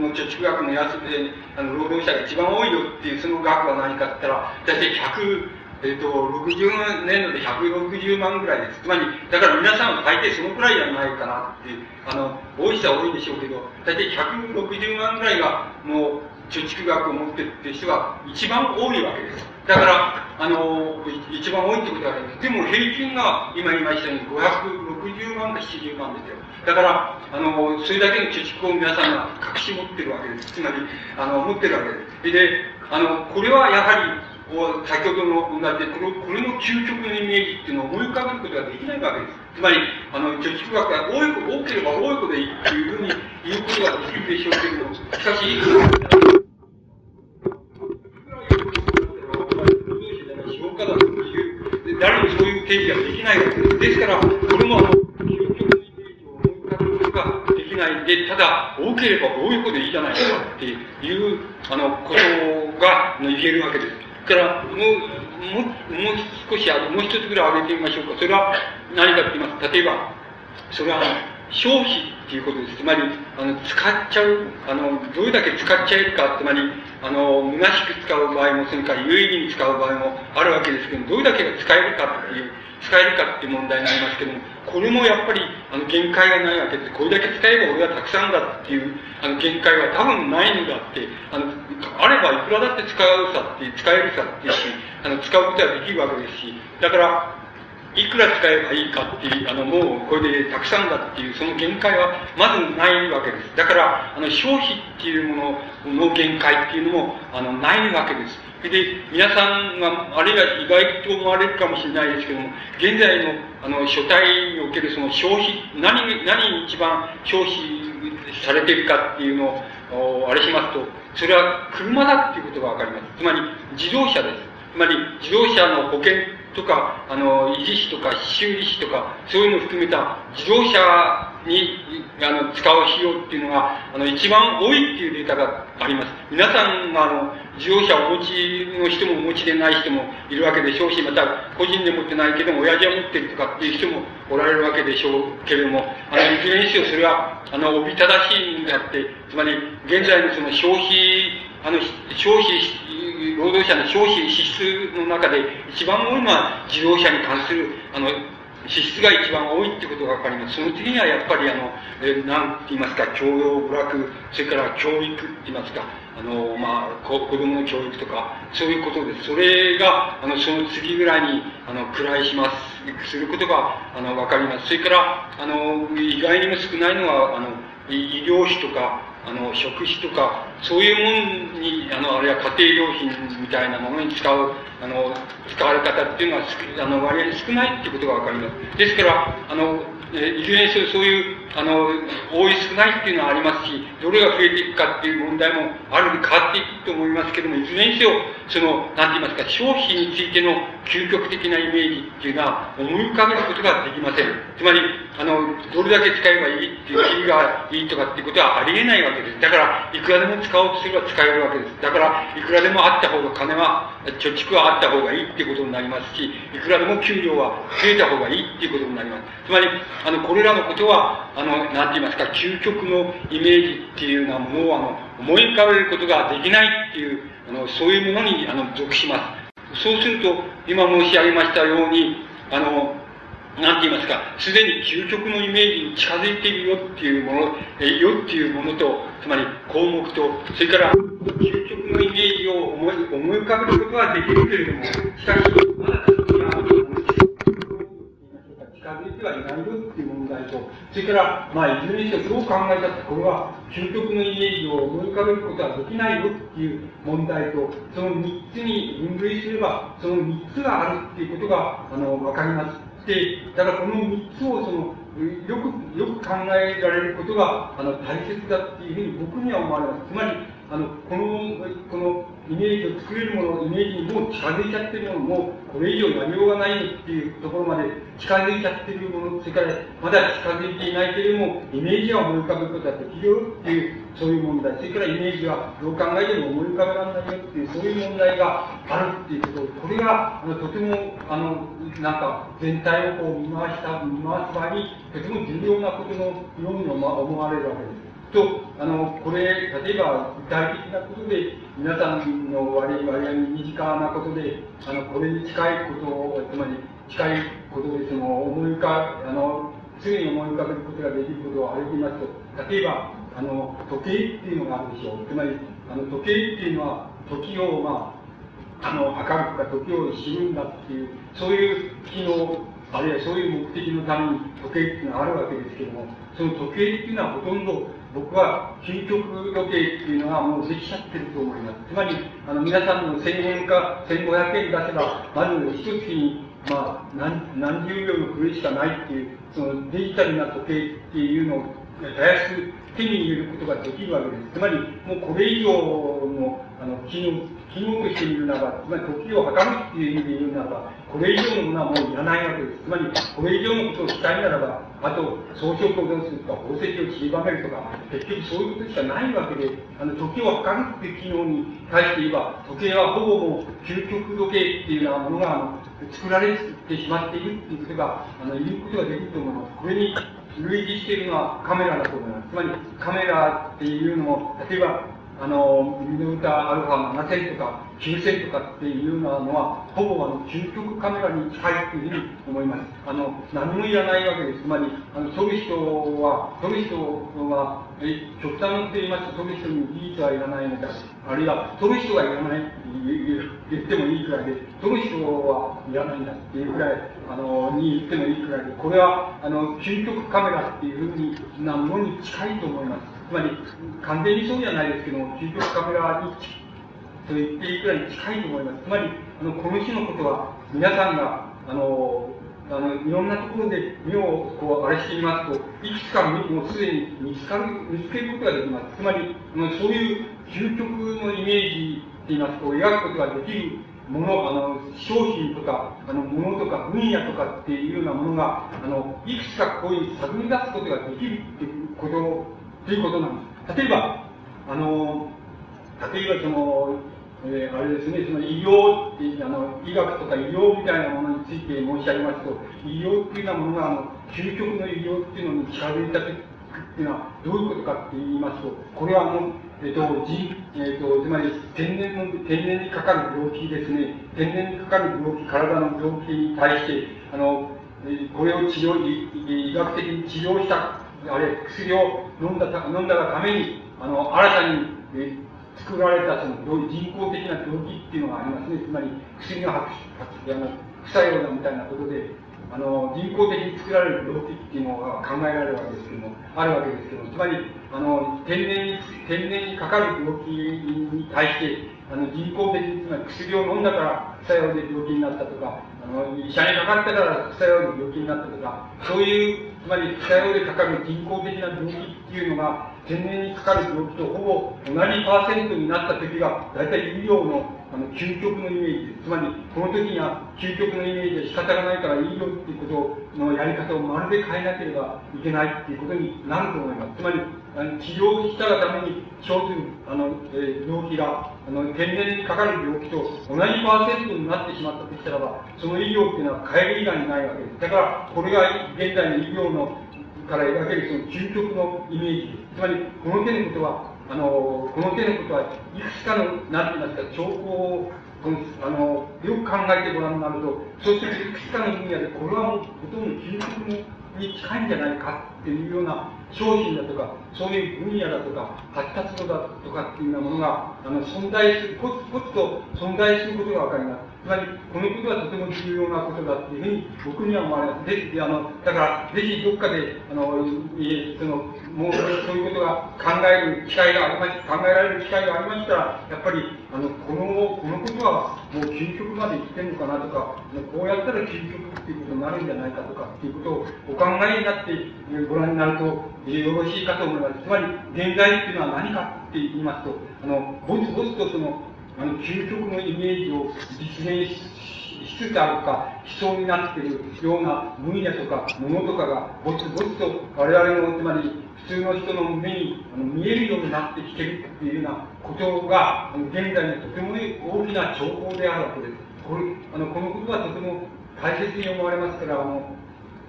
の貯蓄額のやつで、あの、労働者が一番多いよっていうその額は何かって言ったら、大体100、えっ、と、60年度で160万ぐらいです。つまり、だから皆さんは大抵そのくらいじゃないかなっていう、あの、多い人は多いんでしょうけど、大体160万ぐらいがもう貯蓄額を持ってるって人が一番多いわけです。だから、あの、一番多いってことはあります。でも平均が今言いましたように560万か70万ですよ。だから、あの、それだけの貯蓄を皆さんが隠し持ってるわけです。つまり、あの、持ってるわけです。で、あの、これはやはり、先ほどの同じで、この、これの究極のイメージっていうのを思い浮かべることができないわけです。つまり、あの、貯蓄額が多い、多ければ多いほどいいっていうふうに言うことができるでしょうけれども、しかし、いくら、誰にそういう定義ができないわけです。ですから、これもあの、ないで、ただ、多ければ多いほどいいじゃないかっていう、あの、ことが言えるわけです。から、もう、ももう少し、もう一つぐらい挙げてみましょうか。それは何かって言います。例えば、それは、消費っていうことです。つまり、あの、使っちゃう、あの、どれだけ使っちゃえるか、つまり、あの、虚しく使う場合も、それから有意義に使う場合もあるわけですけどどれだけが使えるかっていう、使えるかっていう問題になりますけども、これもやっぱり、あの、限界がないわけです。これだけ使えば俺はたくさんだっていう、あの、限界は多分ないのだって、あの、あればいくらだって使うさって、使えるさっていうし、あの、使うことはできるわけですし、だから、いくら使えばいいかっていう、あの、もうこれでたくさんだっていう、その限界はまずないわけです。だから、あの、消費っていうものの限界っていうのも、あの、ないわけです。で、皆さんが、あるいは意外と思われるかもしれないですけども、現在の、あの、書体におけるその消費、何、何に一番消費されているかっていうのを、あれしますと、それは車だっていうことがわかります。つまり、自動車です。つまり、自動車の保険とか、あの、維持費とか修理費とか、そういうのを含めた自動車に、あの、使う費用っていうのが、あの、一番多いっていうデータがあります。皆さんが、あの、自動車をお持ちの人もお持ちでない人もいるわけでしょうし、また、個人で持ってないけども、親父は持ってるとかっていう人もおられるわけでしょうけれども、あの、いずれにせよそれは、あの、おびただしいんであって、つまり、現在のその消費、あの、消費労働者の消費支出の中で一番多いのは自動車に関する、あの、支出が一番多いってことがわかります。その次にはやっぱりあの、えなんて言いますか、教養、娯楽、それから教育って言いますか、あの、まあ、子供の教育とか、そういうことです。それが、あの、その次ぐらいに、あの、位します、することが、あの、わかります。それから、あの、意外にも少ないのは、あの、医療費とか、あの、食費とか、そういうものに、あの、あるいは家庭用品みたいなものに使う、あの、使われ方っていうのは、あの、割合少ないっていうことがわかります。ですから、あの、いずれにせよそういう、あの、多い少ないっていうのはありますし、どれが増えていくかっていう問題もあるに変わっていくと思いますけども、いずれにせよ、その、なんて言いますか、消費についての究極的なイメージっていうのは思い浮かべることができません。つまり、あの、どれだけ使えばいいっていう、キリがいいとかっていうことはありえないわけです。だから、いくらでも使おうとすれば使えるわけです。だから、いくらでもあった方が金は、貯蓄はあった方がいいっていうことになりますし、いくらでも給料は増えた方がいいっていうことになります。つまり、あの、これらのことは、あの、なんて言いますか、究極のイメージっていうようなものを、あの、思い浮かべることができないっていう、あの、そういうものに、あの、属します。そうすると、今申し上げましたように、あの、なんて言いますか、すでに究極のイメージに近づいているよっていうもの、えよっていうものと、つまり項目と、それから究極のイメージを思い思い浮かべることはできるけれども、しかし、まだそれが、近づいてはいないよっていう問題と、それから、まあ、いずれにしてどう考えたって、これは究極のイメージを思い浮かべることはできないよっていう問題と、その3つに分類すれば、その3つがあるっていうことが、あの、わかります。で、ただこの3つをその、よく、よく考えられることが、あの、大切だっていうふうに僕には思われます。つまり、あの、この、このイメージを作れるもの、イメージにもう近づいちゃってるもの、もこれ以上やりようがないっていうところまで近づいちゃってるもの、それからまだ近づいていないけれども、イメージは思い浮かべることだってきるっていう、そういう問題。それからイメージはどう考えても思い浮かべられないよっていう、そういう問題があるっていうこと。これが、あの、とても、あの、なんか、全体をこう見回した、見回す場合に、とても重要なことのように思われるわけです。と、あの、これ、例えば具体的なことで、皆さんの割合に身近なことで、あの、これに近いことを、つまり近いことで、その、思い浮か、あの、すぐに思い浮かべることができることを挙げていますと、例えば、あの、時計っていうのがあるでしょう。つまり、あの、時計っていうのは、時を、まあ、あの、測るとか、時を知るんだっていう、そういう機能、あるいはそういう目的のために時計っていうのはあるわけですけども、その時計っていうのはほとんど僕は究極時計っていうのはもうできちゃってると思います。つまり、あの、皆さんの1000円か1500円出せば、まず一月に、まあ、何、何十秒の狂いしかないっていう、そのデジタルな時計っていうのを、たやすく手に入れることができるわけです。つまり、もうこれ以上の、あの、機能、機能としてみるならば、つまり時を測るっていう意味で言うならば、これ以上のものはもういらないわけです。つまり、これ以上のことをしたいならば、あと、装飾をどうするとか、宝石を散りばめるとか、結局そういうことしかないわけで、あの、時計を測るって機能に対して言えば、時計はほぼもう、究極時計っていうようなものが、あの、作られてしまっているっていうことが、あの、言うことができると思います。これに類似しているのはカメラだと思います。つまり、カメラっていうのも、例えば、あの、ミノルタアルファ7000とか9000とかっていうのは、ほぼあの、究極カメラに近いというふうに思います。あの、何もいらないわけです。つまり、あの、撮る人は、撮る人は、え、極端なこと言いますと、撮る人に技術はいらないのだ。あるいは、撮る人はいらないって言ってもいいくらいで、撮る人はいらないんだっていうくらい、あの、に言ってもいいくらいで、これは、あの、究極カメラっていうふうになものに近いと思います。つまり、完全にそうじゃないですけども、究極カメラに、と言っていくらい近いと思います。つまり、あの、この種のことは、皆さんが、あの、あの、いろんなところで目をこう、あれしてみますと、いくつかもうすでに見つかる、見つけることができます。つまり、あのそういう究極のイメージって言いますと、描くことができるもの、あの、商品とか、あの、ものとか、分野とかっていうようなものが、あの、いくつかこういう探り出すことができるっていうことということなんです。例えば、あの、例えばその、えー、あれですね、その医療って、あの、医学とか医療みたいなものについて申し上げますと、医療っていうようなものが、あの、究極の医療っていうのに近づいたっていうのは、どういうことかって言いますと、これはあの、えっ、ー、と、人、えっ、ー、と、つまり天然の、天然にかかる病気ですね、天然にかかる病気、体の病気に対して、あの、えこれを治療、医学的に治療したあれ、薬を飲んだ飲んだがために、あの、新たに、え作られたその人工的な病気っていうのがありますね。つまり、薬の発あの副作用だみたいなことで、あの、人工的に作られる病気っていうのが考えられるわけですけども、あるわけですけども、つまり、あの、天然に、天然にかかる病気に対して、あの、人工的に、つまり薬を飲んだから副作用で病気になったとか、あの、医者にかかったから副作用で病気になったとか、そういうつまり、北洋でかかる人工的な病気っていうのが、天然にかかる病気とほぼ同じパーセントになった時が、大体医療のあの究極のイメージ。つまり、この時には究極のイメージで仕方がないから医療っていうことのやり方をまるで変えなければいけないっていうことになると思います。つまり、あの治療したがために生ずるあの、えー、病気があの天然にかかる病気と同じパーセントになってしまったとしたらば、その医療っていうのは変える以外にないわけです。だから、これが現在の医療のから描けるその究極のイメージ。つまり、この手のことは、あの、この手のことは、いくつかの、なんて言いますか、兆候を、このあのよく考えてご覧になると、そうするといくつかの分野で、これはもうほとんど究極のに近いんじゃないかっていうような商品だとか、そういう分野だとか、発達度だとかっていうようなものが、あの、存在する、コツコツと存在することがわかります。つまり、このことはとても重要なことだっていうふうに僕には思われます。ぜひ、あの、だから、ぜひどっかで、あの、えその、もうそういうことが考える機会がありまし、考えられる機会がありましたら、やっぱり、あの、この、このことはもう究極までいってんのかなとか、こうやったら究極っていうことになるんじゃないかとかっていうことをお考えになってご覧になると、えよろしいかと思います。つまり、現在っていうのは何かって言いますと、あの、ぼつぼつとその、あの、究極のイメージを実現しつつあるか、しそうになっているような分野とか、ものとかが、ぼつぼつと我々の、つまり、普通の人の目に見えるようになってきてるっていうようなことが、現在のとても大きな兆候であるわけです。これ、あの、このことはとても大切に思われますから、あの、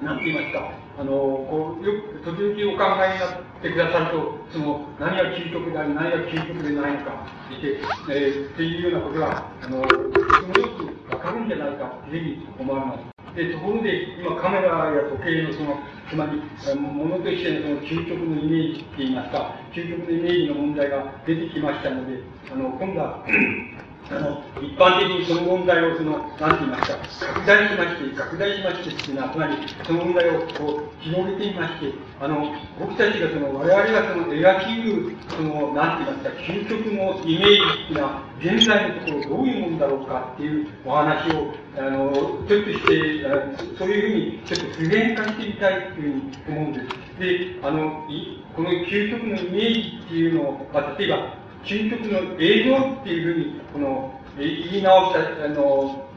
なんて言いますか、あの、こう、よく、時々お考えになってくださると、その、何が究極であり、何が究極でないのか、って、えー、っていうようなことが、あの、とてもよくわかるんじゃないか、というふうに思われます。で、ところで、今カメラや時計のその、つまり、ものとしてのその究極のイメージって言いますか、究極のイメージの問題が出てきましたので、あの、今度は、あの、一般的にその問題をその、なんて言いますか、拡大しまして、拡大しましてっていうのは、つまり、その問題をこう、広げていまして、あの、僕たちがその、我々がその、描きうる、その、なんて言いますか、究極のイメージっていうのは、現在のところどういうもんだろうかっていうお話を、あの、ちょっとして、そういうふうに、ちょっと普遍化してみたいっていうふうに思うんです。で、あの、この究極のイメージっていうのを、まあ、例えば、究極の営業っていうふうに、この、言い直した、あの、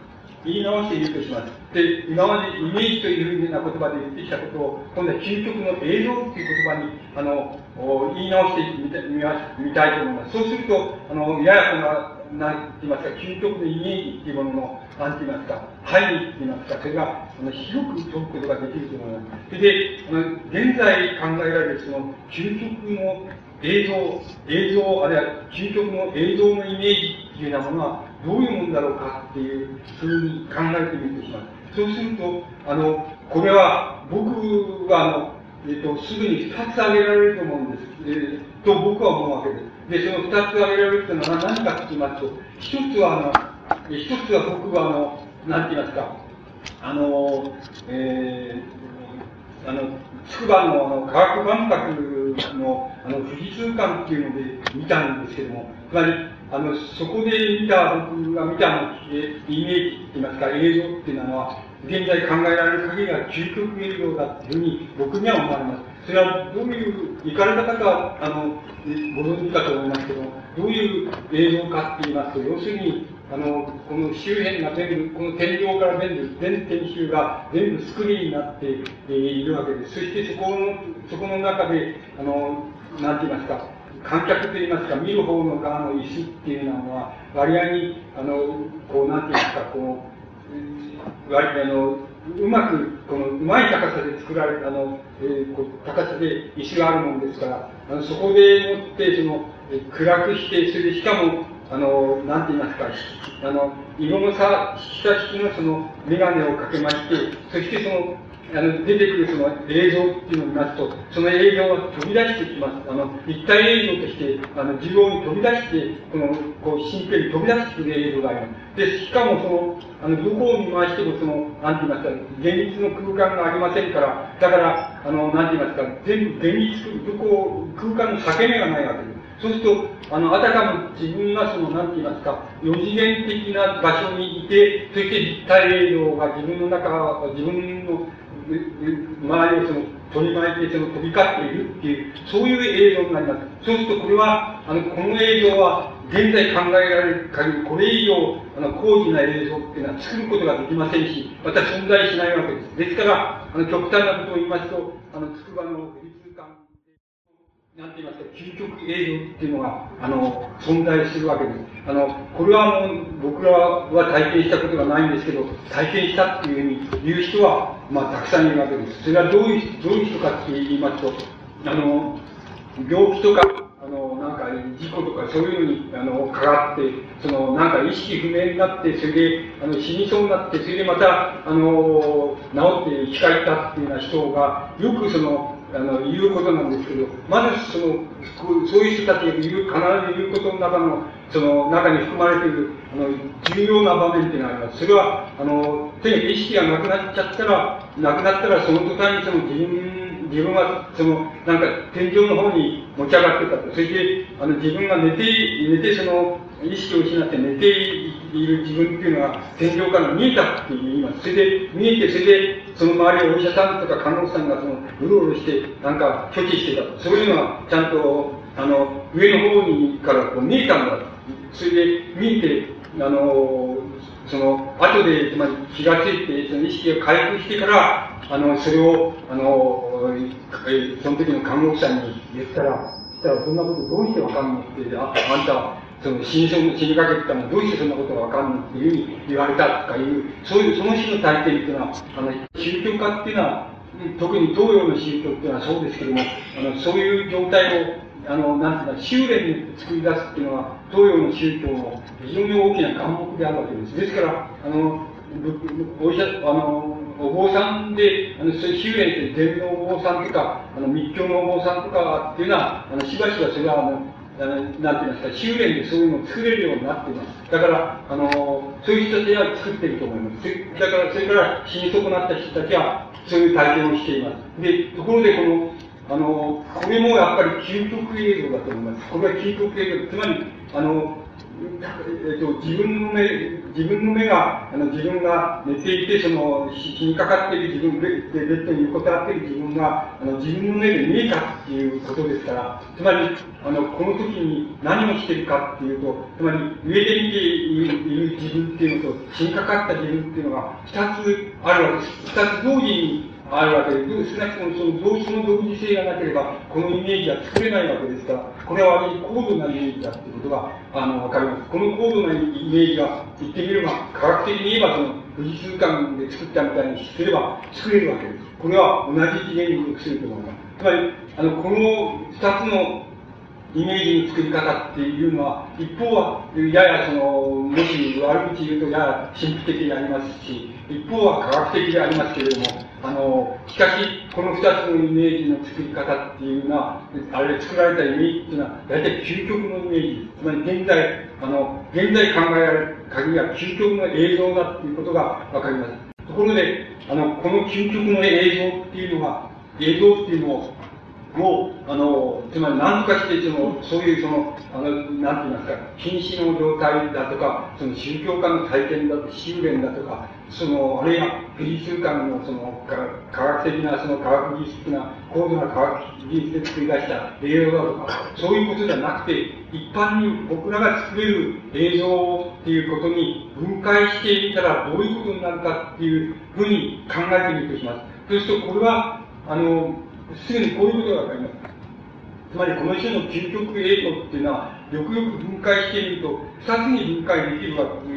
言い直しているとします。で、今までイメージというふうな言葉で言ってきたことを、今度は究極の映像っていう言葉に、あの、言い直してみたみたいと思います。そうすると、あの、ややこな、なんて言いますか、究極のイメージっていうものの、なんて言いますか、範囲って言いますか、それが、あの、広く解くことができると思います。それで、あの、現在考えられるその、究極の映像、映像、あるいは究極の映像のイメージっていうようなものは、どういうものだろうかっていうふうに考えてみてしまう。そうすると、あの、これは、僕は、あの、えっ、と、すぐに二つ挙げられると思うんです。えー、と僕は思うわけです。で、その二つ挙げられるっていうのは何かと言いますと、一つは、あの、一つは僕は、あの、なんて言いますか、あの、えー、あの、筑波のあの科学万博のあの富士通館っていうので見たんですけども、つまり、あの、そこで見た、僕が見たの、えイメージって言いますか、映像っていうのは、現在考えられる限りは究極映像だっていうふうに僕には思われます。それはどういう、行かれた方は、あの、ご存知かと思いますけど、どういう映像かって言いますと、要するに、あの、この周辺が全部、この天井から全部、全天周が全部スクリーンになっているわけです。そしてそこの、そこの中で、あの、なんて言いますか、観客といいますか、見る方の側の椅子っていうのは、割合に、あの、こう、なんて言いますか、こう、割あの、うまく、この、うまい高さで作られた、あの、えー、高さで椅子があるもんですから、あのそこでもって、その、暗くして、するしかも、あの、なんて言いますか、あの、色の差、下式のその、眼鏡をかけまして、そしてその、あの、出てくるその映像っていうのを見ますと、その映像が飛び出してきます。あの、立体映像として、あの、自動に飛び出して、この、こう、神経に飛び出してくる映像があります。で、しかもその、あの、どこを見回してもその、なんて言いますか、現実の空間がありませんから、だから、あの、なんて言いますか、全部現実、どこ、空間の裂け目がないわけです。そうすると、あの、あたかも自分がその、なんて言いますか、四次元的な場所にいて、そして立体映像が自分の中、自分の周りをその取り巻いてその飛び交っているっていう、そういう映像になります。そうするとこれは、あの、この映像は、現在考えられる限り、これ以上、あの、高次な映像っていうのは作ることができませんし、また存在しないわけです。ですから、あの、極端なことを言いますと、あの、筑波のなんて言いますか、究極映像っていうのが、あの、存在するわけです。あの、これはもう、僕らは体験したことがないんですけど、体験したっていうふうに言う人は、まあ、たくさんいるわけです。それはどういう、どういう人かって言いますと、あの、病気とか、あの、なんか、事故とかそういうのに、あの、かかって、その、なんか意識不明になって、それで、あの、死にそうになって、それでまた、あの、治って生き返ったっていうような人が、よくその、あの、言うことなんですけど、まずその、そういう人たちが言う、必ず言うことの中の、その中に含まれている、あの、重要な場面っていうのがあります。それは、あの、とにかく意識がなくなっちゃったら、なくなったら、その途端にその自分、自分は、その、なんか、天井の方に持ち上がってたと。それで、あの、自分が寝て、寝て、その、意識を失って寝ている自分っていうのは、天井から見えたっています。それで、見えて、それで、その周りをお医者さんとか看護師さんがその、うろうろして、なんか、拒否してたと。そういうのは、ちゃんと、あの、上の方にからこう見えたんだと。それで、見えて、あの、その、後で、つまり気がついて、その意識が回復してから、あの、それを、あの、その時の看護師さんに言ったら、たら、そんなことどうしてわかんのって、あ、あんた、その死に死にかけてたのどうしてそんなことがわかんないっていうふうに言われたとかいう、そういう、その種の体験っていうのは、あの、宗教家っていうのは、特に東洋の宗教っていうのはそうですけども、あの、そういう状態を、あの、なんていうか、修練に作り出すっていうのは、東洋の宗教の非常に大きな眼目であるわけです。ですから、あの、お医者、あの、お坊さんで、あの、そういう修練って禅のお坊さんとか、あの、密教のお坊さんとかっていうのは、あの、しばしばそれは、あの、なんて言いますか、修練でそういうのを作れるようになっています。だから、あの、そういう人たちは作っていると思います。だから、それから死に損なった人たちは、そういう体験をしています。で、ところでこの、あの、これもやっぱり究極映像だと思います。これは究極映像、つまり、あの、えっと、自分の目、自分の目が、あの、自分が寝ていて、その、死にかかっている自分、ベッドに横たわっている自分が、あの、自分の目で見えたっていうことですから、つまり、あの、この時に何をしているかっていうと、つまり、上で見ている自分っていうのと、死にかかった自分っていうのが、二つあるわけです。二つ同時にあるわけで、少なくともその同種の独自性がなければ、このイメージは作れないわけですから、これは割に高度なイメージだっていうことが、あの、わかります。この高度なイメージは、言ってみれば、科学的に言えば、その、富士通館で作ったみたいにすれば、作れるわけです。これは同じ次元に属すると思います。つまり、あの、この二つのイメージの作り方っていうのは、一方は、ややその、もし悪口言うとやや神秘的でありますし、一方は科学的でありますけれども、あの、しかし、この二つのイメージの作り方っていうのは、あれ作られたイメージっていうのは、大体究極のイメージつまり現在、あの、現在考えられる限りは究極の映像だっていうことがわかります。ところで、あの、この究極の映像っていうのは、映像っていうのを、を、あの、つまり何かして、その、そういうその、あの、なんて言いますか、瀕死の状態だとか、その宗教家の体験だとか、修練だとか、その、あるいは、フリー習慣のその、科学的な、その科学技術的な、高度な科学技術で作り出した映像だとか、そういうことじゃなくて、一般に僕らが作れる映像っていうことに分解していったらどういうことになるかっていうふうに考えてみるとします。そうすると、これは、あの、すぐにこういうことがわかります。つまりこの種の究極映像っていうのは、よくよく分解してみると、二つに分解できるわけと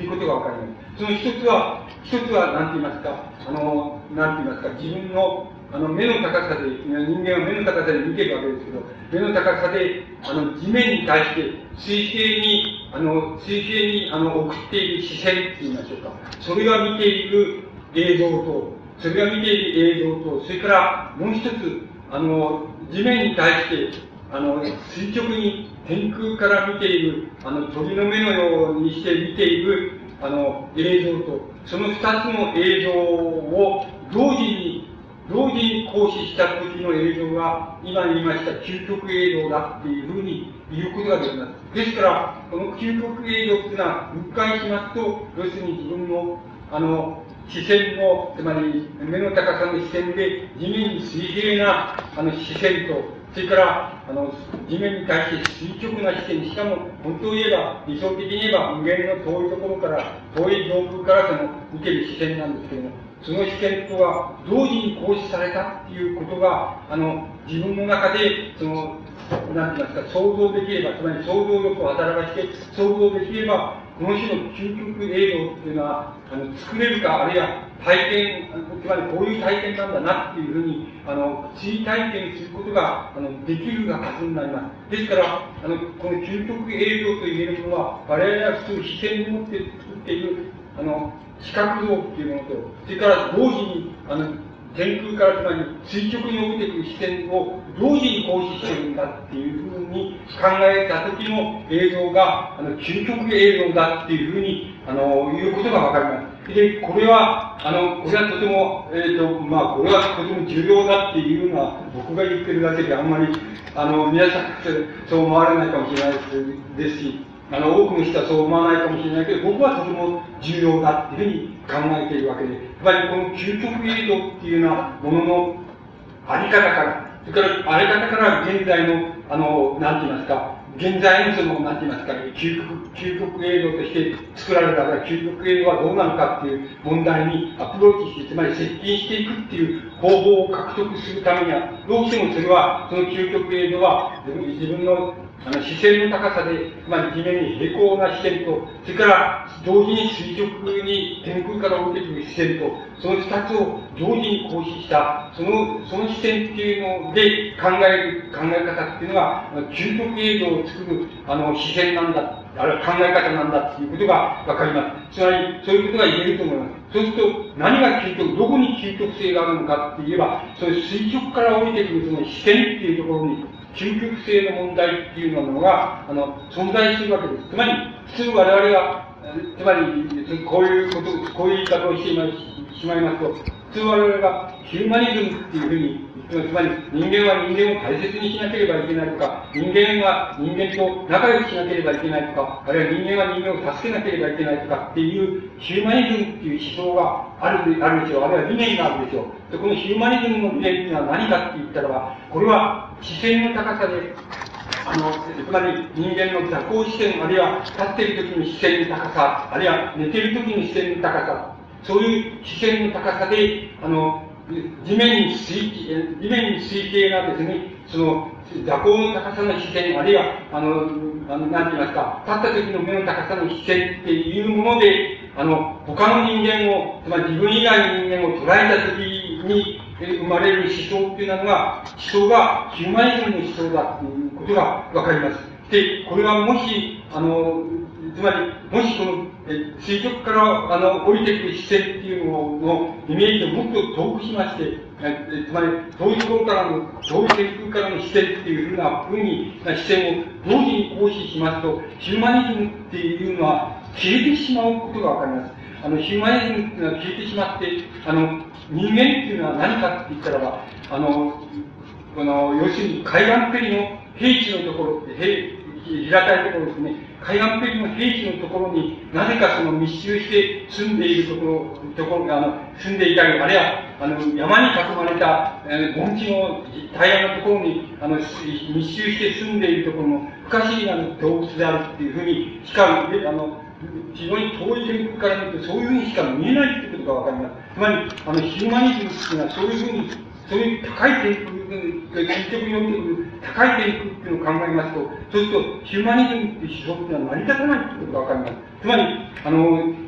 いうことがわかります。その一つは、一つは何て言いますか、あの、何て言いますか、自分のあの目の高さで、人間は目の高さで見てるわけですけど、目の高さで、あの、地面に対して水平に、あの、水平に、あの、送っている視線って言いましょうか。それが見ている映像と、それが見ている映像と、それからもう一つ、あの、地面に対して、あの、垂直に天空から見ている、あの、鳥の目のようにして見ている、あの、映像と、その二つの映像を同時に、同時に行使した時の映像が、今言いました究極映像だっていうふうに言うことができます。ですから、この究極映像っていうのは、分解しますと、要するに自分の、あの、視線の、つまり目の高さの視線で地面に水平なあの視線と、それからあの地面に対して垂直な視線、しかも本当を言えば、理想的に言えば無限の遠いところから、遠い上空からその受ける視線なんですけども、その視線とは同時に行使されたっていうことが、あの、自分の中で、その、なんて言いますか、想像できれば、つまり想像力を働かして、想像できれば、この種の究極映像っていうのは、あの、作れるか、あるいは体験、つまりこういう体験なんだなっていうふうに、あの、追体験することが、あの、できるがはずになります。ですから、あの、この究極映像と言えるものは、我々は普通視線に持って作っている、あの、視覚像っていうものと、それから同時に、あの、天空からつまり垂直に降りてくる視線を同時に行使してるんだっていうふうに考えた時の映像が、あの、究極映像だっていうふうに、あの、いうことがわかります。で、これは、あの、これはとても、えっ、ー、と、まあ、これはとても重要だっていうのは、僕が言ってるだけであんまり、あの、皆さん、そう思われないかもしれないですし、あの、多くの人はそう思わないかもしれないけど、僕はとても重要だっていうふうに考えているわけで、つまりこの究極映像っていうようなもののあり方から、それからあり方から現在の、あの、なんて言いますか、現在のその、なんて言いますか、究極、究極映像として作られたから、究極映像はどうなのかっていう問題にアプローチして、つまり接近していくっていう方法を獲得するためには、どうしてもそれは、その究極映像は自分のあの視線の高さで、つまり地面に平行な視線と、それから同時に垂直に天空から降りてくる視線と、その二つを同時に行使した、その、その視線っていうので考える考え方っていうのが、究極映像を作る、あの、視線なんだ。あるいは考え方なんだっていうことがわかります。つまり、そういうことが言えると思います。そうすると、何が究極、どこに究極性があるのかって言えば、そういう垂直から降りてくるその視線っていうところに究極性の問題っていうものが、あの、存在するわけです。つまり、普通我々が、つまり、こういうこと、こういう言い方をしてしまいますと、通我々がヒューマニズムっていうふうにつまり人間は人間を大切にしなければいけないとか、人間が人間と仲良くしなければいけないとか、あるいは人間は人間を助けなければいけないとかっていうヒューマニズムっていう思想があるあるでしょう。あるいは理念があるでしょう。でこのヒューマニズムの理念っていうのは何かって言ったらば、これは視線の高さであの、つまり人間の座高視線、あるいは立っている時の視線の高さ、あるいは寝ている時の視線の高さ、そういう視線の高さで、あの、地面に水、地面に水系が別に、その、座高の高さの視線、あるいは、あの、あの、なんて言いますか、立った時の目の高さの視線っていうもので、あの、他の人間を、つまり自分以外の人間を捉えた時に、生まれる思想っていうのが、思想がヒューマニズムの思想だっていうことがわかります。で、これがもし、あの、つまり、もしこの、垂直からあの降りてくる視線っていうののイメージをもっと遠くしまして、えつまり遠いところからの、遠い天空からの視線っていうふうなふうに視線を同時に行使しますと、ヒューマニズムっていうのは消えてしまうことがわかります。あの、ヒューマニズムっていうのは消えてしまって、あの、人間っていうのは何かって言ったらば、あの、この、要するに海岸ペリの平地のところって、平たいところですね、海岸ペリの平地のところになぜかその密集して住んでいるところ、ところが、あの、住んでいたり、あるいは、あの、山に囲まれた、えー、盆地の平らなところに、あの、密集して住んでいるところの不可思議な動物であるっていうふうにしか、あの、非常に遠い天空から見ると、そういうふうにしか見えないということがわかります。つまり、あの、ヒューマニズムっていうのは、そういうふうに、そういう高い天空、究極においてくる高い天空っていうのを考えますと、そうすると、ヒューマニズムっていう思想っていうのは成り立たないということがわかります。つまり、あの、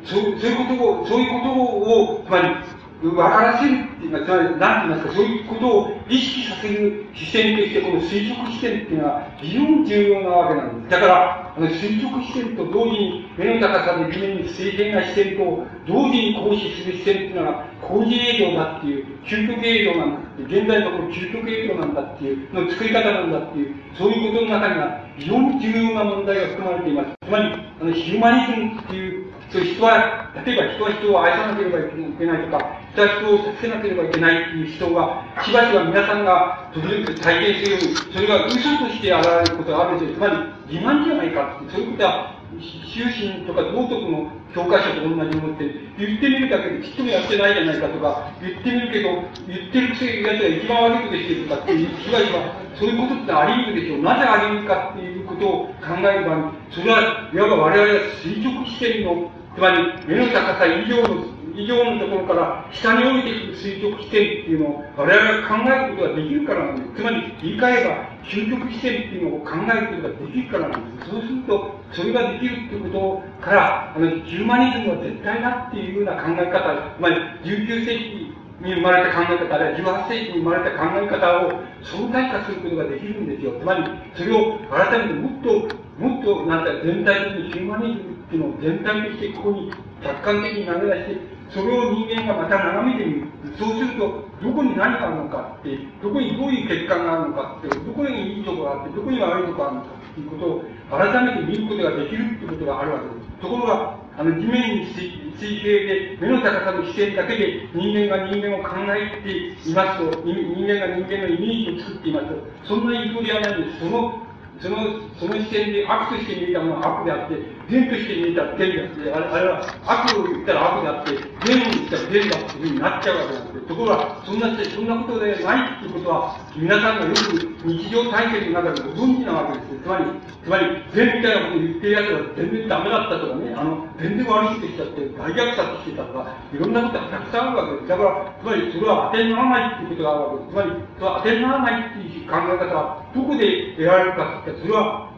そうそういうことを、そういうことを、つまり、分からせるっていうか、つまり、なんて言いますか、そういうことを意識させる視線として、この垂直視線っていうのは非常に重要なわけなんです。だから、あの垂直視線と同時に、目の高さで地面に水平な視線と同時に行使する視線っていうのが、工事映像だっていう、究極映像なんだっていう、現在のころ究極映像なんだっていう、の作り方なんだっていう、そういうことの中には非常に重要な問題が含まれています。つまり、あの、ヒューマニズムっていう、そう人は、例えば人は人を愛さなければいけないとか、人は人を助けなければいけないっていう人が、しばしば皆さんが時々体験するように、それが嘘として現れることがあるんです。つまり、自慢じゃないかって、そういうことは、修身とか道徳の教科書と同じものって、言ってみるだけでちっともやってないじゃないかとか、言ってみるけど、言ってるくせにやつが一番悪いことしてるとかっていう、しばしば、そういうことってあり得るでしょう。なぜあり得るかっていうことを考える場合、それは、いわば我々は垂直視点の、つまり目の高さ以上の以上のところから下に降りてくる垂直視点っていうのを我々が考えることができるからなんです。つまり言い換えば究極視点っていうのを考えることができるからなんです。そうすると、それができるってことから、あの、ヒューマニズムは絶対だっていうような考え方、つまり19世紀に生まれた考え方、あるいは18世紀に生まれた考え方を相対化することができるんですよ。つまり、それを改めてもっと、もっと、なんか全体的にヒューマニズムっていうのを全体としてここに客観的に投げ出して、それを人間がまた眺めてみる。そうすると、どこに何があるのかって、どこにどういう欠陥があるのかって、どこにいいとこがあって、どこに悪いとこがあるのかっていうことを改めて見ることができるってことがあるわけです。ところが、あの、地面に水平で、目の高さの視点だけで人間が人間を考えていますと、人間が人間のイメージを作っていますと、そんな言い方ではないんです。そのその、その視点で悪として見たものは悪であって、善として見えたら善であって、あれあれは悪を言ったら悪であって、善を言ったら善だっていうふうになっちゃうわけなんです。ところが、そんな、そんなことでないっていうことは、皆さんがよく日常体験の中でご存知なわけです。つまり、つまり、善みたいなことを言ってる奴は全然ダメだったとかね、あの、全然悪いことしちゃって、大虐殺してたとか、いろんなことがたくさんあるわけです。だから、つまり、それは当てにならないっていうことがあるわけです。つまり、当てにならないっていう考え方は、どこで得られるかってそれは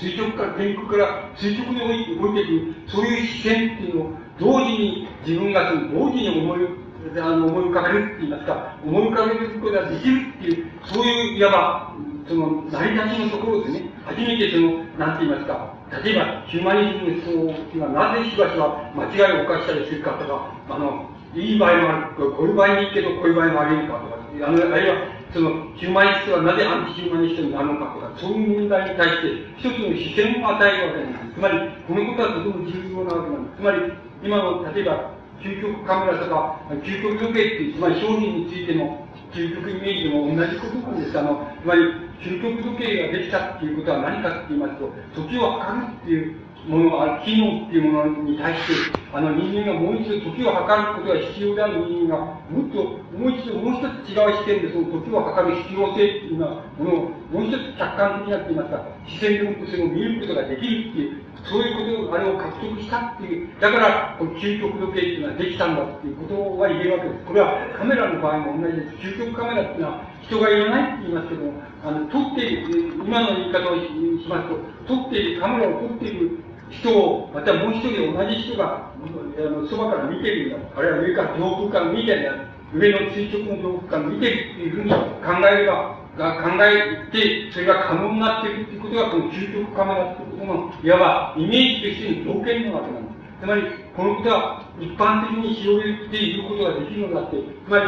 垂直から天空から垂直に置いて置いていくそういう視線っていうのを同時に自分がその同時に思いあの思い浮かべるって言いますか思い浮かべることができるっていうそういういわばその成り立ちのところでね初めてそのなんて言いますか例えばヒューマニズムの思想がなぜしばしば間違いを犯したりするかとかあのいい場合もあるこういう場合にいいけどこういう場合もありるかとかあのあるいはそのヒューマニストはなぜアンチヒューマニストになるのかとか、そういう問題に対して一つの視線を与えるわけなんです。つまり、このことはとても重要なわけなんです。つまり、今の、例えば、究極カメラとか、究極時計っていう、つまり商品についての究極イメージでも同じことなんです。あの、つまり、究極時計ができたっていうことは何かって言いますと、時を測るっていうものが、機能っていうものに対して、あの人間がもう一度時を測ることが必要である人間が、もっと、もう一度、もう一つ違う視点でその時を測る必要性っていうようなものを、もう一つ客観的なって言います。か、視線でもそれを見ることができるっていう、そういうことを、あれを獲得したっていう、だから、この究極時計っていうのはできたんだっていうことは言えるわけです。これはカメラの場合も同じです。究極カメラっていうのは人がいらないって言いますけども、あの、撮っている、今の言い方をしますと、撮っている、カメラを撮っている人を、またもう一人同じ人が、あの、そばから見てるんだ。あるいは上から上空から見てるんだ。上の垂直の上空から見てるっていうふうに考えれば、が考えて、それが可能になっているということが、この究極カメラということの、いわばイメージとしての条件なわけなんです。つまり、このことは一般的に広げていることができるのだって、つまり、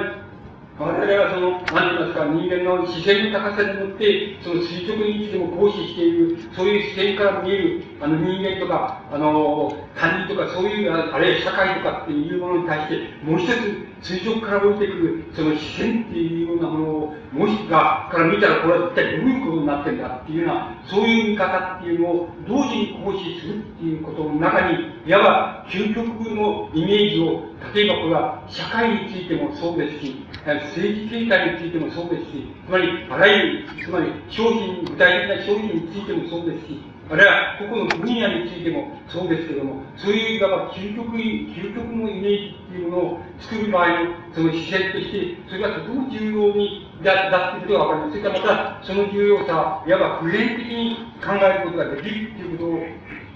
我々はその、何て言いますか、人間の視線の高さによって、その垂直にいつでも行使している、そういう視線から見える、あの人間とか、あの、他人とか、そういう、あるいは社会とかっていうものに対して、もう一つ、垂直から降りてくる、その視線っていうようなものを、もしが、から見たら、これは一体どういうことになってんだっていうような、そういう見方っていうのを同時に行使するっていうことの中に、いわば究極のイメージを、例えばこれは社会についてもそうですし、政治形態についてもそうですし、つまり、あらゆる、つまり商品、具体的な商品についてもそうですし、あるいは、個々の分野についてもそうですけども、そういう、いわば究極、究極のイメージっていうものを作る場合の、その姿勢として、それがとても重要にだ、だっていうことがわかります。それからまた、その重要さは、いわば普遍的に考えることができるっていうこ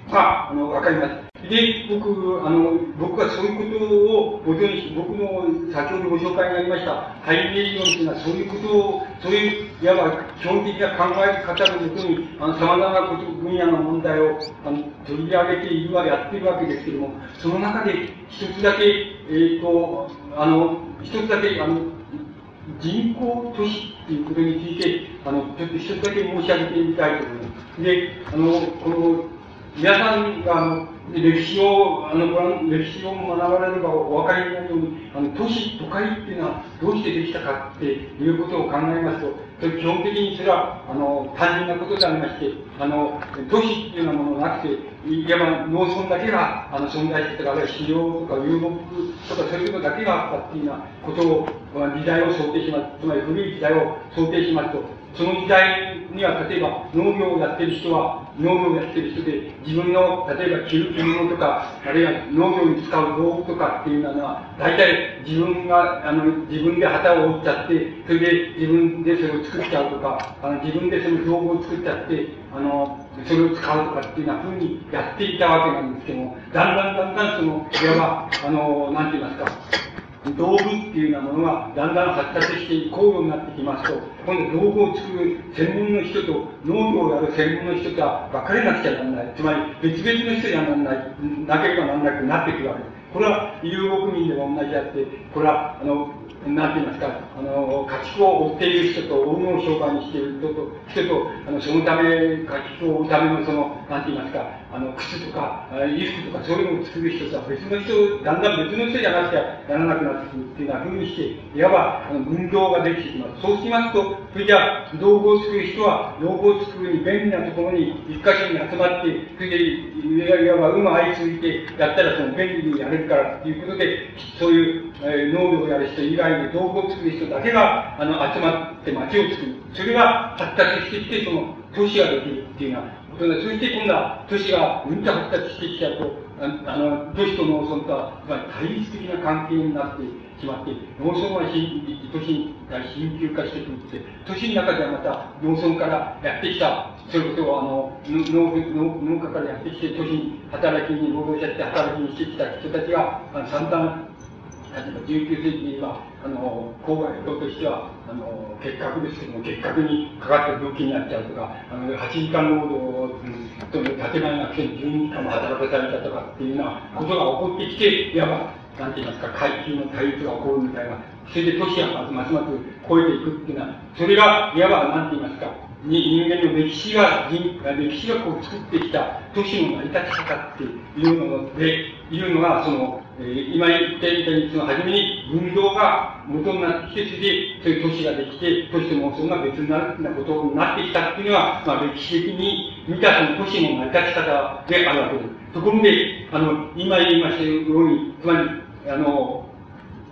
とが、あの、わかります。で、僕、あの、僕はそういうことを元に僕の先ほどご紹介がありました、ハイメ理論というのはそういうことを、そういう、いわば基本的な考え方のもとに、あの、様々なこと、分野の問題を、あの、取り上げているわ、やっているわけですけれども、その中で一つだけ、えっ、ー、と、あの、一つだけ、あの、人口都市っていうことについて、あの、ちょっと一つだけ申し上げてみたいと思います。で、あの、この、皆さんが、あの、歴史を、あの、歴史を学ばれればお分かりになるように、あの、都市、都会っていうのはどうしてできたかっていうことを考えますと、基本的にそれは、あの、単純なことでありまして、あの、都市っていうようなものがなくて、いわば農村だけが、あの、存在してたか、あるいは狩猟とか遊牧とかそういうことだけがあったっていうようなことを、時代を想定します。つまり古い時代を想定しますと、その時代には、例えば農業をやってる人は、農業をやってる人で、自分の、例えば着る着物とか、あるいは農業に使う道具とかっていうのは、大体自分が、あの、自分で旗を折っちゃって、それで自分でそれを作っちゃうとか、あの自分でその道具を作っちゃって、あの、それを使うとかっていうようなふうにやっていたわけなんですけども、だんだんだんだんその、いわば、あの、なんて言いますか、道具っていうようなものがだんだん発達していくようになってきますと、今度道具を作る専門の人と農業をやる専門の人とは分かれなくちゃならない。つまり別々の人にはならない、なければならなくなってくるわけです。これは遊牧民でも同じであって、これは、あの、なんて言いますか、あの、家畜を追っている人と、追うのを商売にしている人と、人と、あの、そのため、家畜を追うためのその、なんて言いますか、あの、靴とか、衣服とか、そういうのを作る人とは別の人、だんだん別の人じゃなくちゃならなくなってくるっていうようなふうにして、いわば、あの、運動ができてきます。そうしますと、それじゃあ、道具を作る人は、道具を作るに便利なところに、一箇所に集まって、それで、いわば、うまいついて、やったらその便利にやれるからっていうことで、そういう、えー、農業をやる人以外に道具を作る人だけが、あの、集まって街を作る。それが発達してきて、その、都市ができるっていうのは、そして今度は都市がうんと発達してきちゃうと、あの、都市と農村とは、まあ、対立的な関係になってしまって、農村は都市が貧窮化してくるって、都市の中ではまた農村からやってきた、それこそあの農農農家からやってきて、都市に働きに、労働者って働きにしてきた人たちが、あの散々例えば19世紀には、あの、郊外人としては、あの、結核ですけども、結核にかかって病気になっちゃうとか、あの、8時間労働という、建前なくて12時間も働かされたとかっていうようなことが起こってきて、いわば、なんて言いますか、階級の対立が起こるみたいな、それで都市がますます超えていくっていうのは、それが、いわば、なんて言いますか、人間の歴史が、歴史がこう作ってきた都市の成り立ち方っていうので、いうのが、その、えー、今言ったみたいに、その初めに運動が元になってきて、それで、そういう都市ができて、都市と妄想が別ななことになってきたっていうのは、まあ歴史的に見たその都市の成り立ち方であるわけです。ところで、あの、今言いましたように、つまり、あの、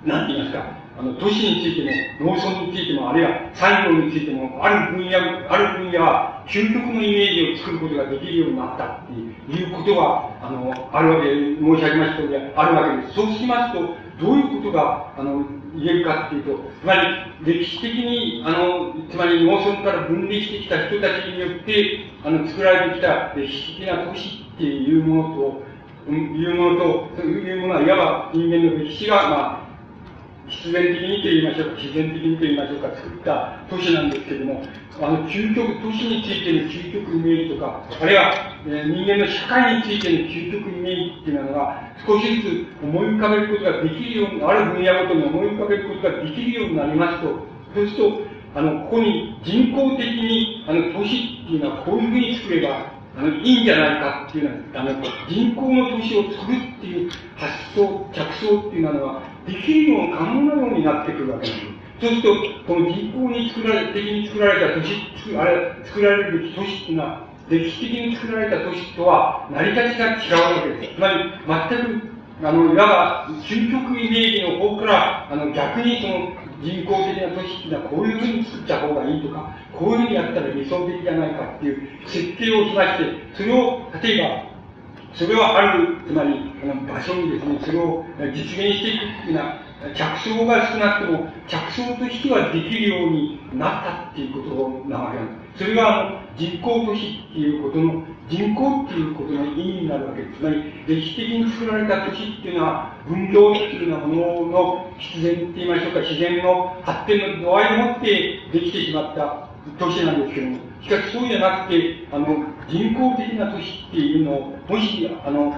なんて言いますか、あの、都市についても、農村についても、あるいは産業についても、ある分野、ある分野は、究極のイメージを作ることができるようになったっていうことが、あの、あるわけ、申し上げました通り、あるわけです。そうしますと、どういうことが、あの、言えるかっていうと、つまり、歴史的に、あの、つまり農村から分離してきた人たちによって、あの、作られてきた歴史的な都市っていうものと、いうものと、そういうものは、いわば人間の歴史が、まあ、必然的にと言いましょうか、自然的にと言いましょうか、作った都市なんですけども、あの、究極、都市についての究極イメージとか、あるいは、えー、人間の社会についての究極イメージっていうのが、少しずつ思い浮かべることができるように、ある分野ごとに思い浮かべることができるようになりますと、そうすると、あの、ここに人工的に、あの、都市っていうのはこういうふうに作れば、あの、いいんじゃないかっていうのは、あの、人工の都市を作るっていう発想、着想っていうのは、できるよう可能なようになってくるわけです。そうすると、この人工に作られ、的に作られた都市、あれ、作られるべき都市っていうのは、歴史的に作られた都市とは成り立ちが違うわけです。つまり、全く、あの、いわば、究極イメージの方から、あの、逆にその、人工的な都市っていうのはこういうふうに作った方がいいとか、こういうふうにやったら理想的じゃないかっていう設計をしまして、それを、例えば、それはある、つまり、あの場所にですね、それを実現していくっていうのは、着想が少なくても、着想としてはできるようになったっていうことなわけなんです。それが、人工都市っていうことの、人工っていうことの意味になるわけです。つまり、歴史的に作られた都市っていうのは、分業的なものの必然って言いましょうか、自然の発展の度合いを持ってできてしまった都市なんですけども、しかしそうじゃなくて、あの、人工的な都市っていうのを、もし、あの、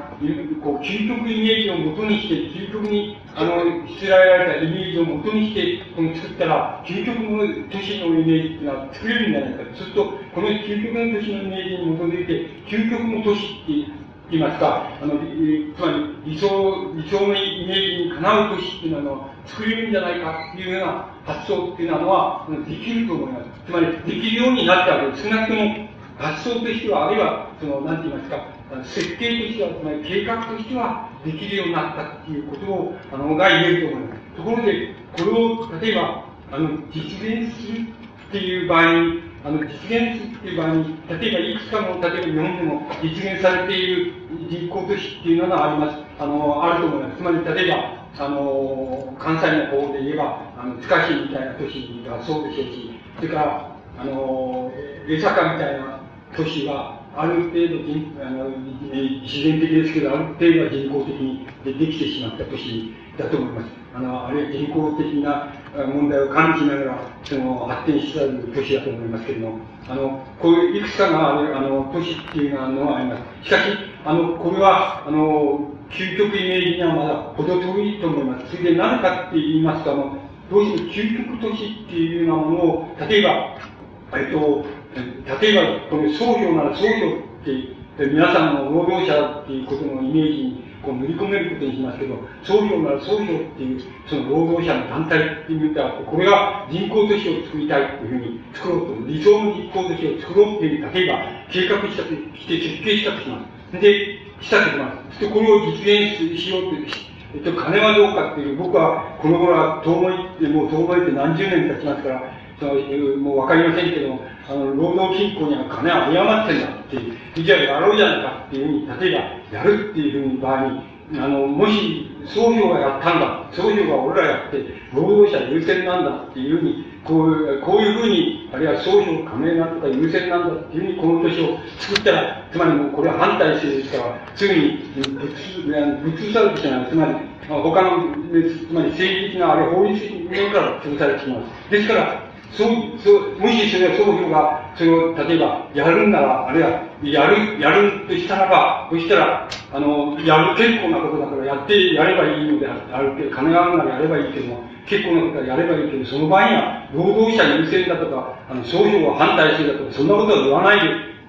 こう、究極イメージをもとにして、究極に、あの、しつられたイメージをもとにして、この作ったら、究極の都市のイメージっていうのは作れるんじゃないか。そうすると、この究極の都市のイメージに基づいて、究極の都市って言いますか、あの、つまり理想、理想のイメージにかなう都市っていうのは作れるんじゃないかっていうような発想っていうのは、できると思います。つまり、できるようになったわけです。少なくとも、発想としては、あるいは、その、なんて言いますか、設計としては、つまり計画としては、できるようになったっていうことを、あの、が言えると思います。ところで、これを、例えば、あの、実現するっていう場合に、あの、実現するっていう場合に、例えばいくつかの、例えば日本でも実現されている実行都市っていうのがあります。あの、あると思います。つまり、例えば、あの、関西の方で言えば、あの、塚市みたいな都市がそうでしょうし、それから、あの、江坂みたいな都市は、ある程度人あの自然的ですけど、ある程度は人工的にできてしまった都市だと思います。あの、あるいは人工的な問題を感じながら、その、発展しつつある都市だと思いますけれども、あの、こういういくつかがある、あの、都市っていうのはあります。しかし、あの、これは、あの、究極イメージにはまだ程遠いと思います。それで何かって言いますと、あの、どうしても究極都市っていうようなものを、例えば、えっと、例えば、この創業なら創業って、皆さんの労働者っていうことのイメージにこう塗り込めることにしますけど、創業なら創業っていう、その労働者の団体っていうたら、これが人口都市を作りたいっていうふうに作ろうと、理想の人口都市を作ろうっていう、例えば計画したとして設計したとします。で、したとします。で、これを実現しようと、えっと、金はどうかっていう、僕はこの頃は遠吠えって、もう遠吠えって何十年経ちますから、そのもうわかりませんけども、あの、労働金庫には金は誤ってんだっていう、じゃあやろうじゃないかっていうふうに、例えばやるっていうふうに場合に、あの、もし、創業がやったんだ、創業が俺らやって、労働者優先なんだっていうふうに、こうこういうふうに、あるいは創業加盟なんとか優先なんだっていうふうに、この年を作ったら、つまりもうこれは反対してですから、すぐにぶつ、ぶつされてしまう。つまり、他の、つまり政治的な、あるいは法律面から潰されてしまう。ですから、そう、そう、もしそれは総評が、それを、例えば、やるんなら、あるいは、やる、やるとしたらば、そしたら、あの、やる、結構なことだからやってやればいいのであるけど、金があるならやればいいけども、結構なことはやればいいけど、その場合には、労働者優先だとか、あの、商標を反対するだとか、そんなことは言わない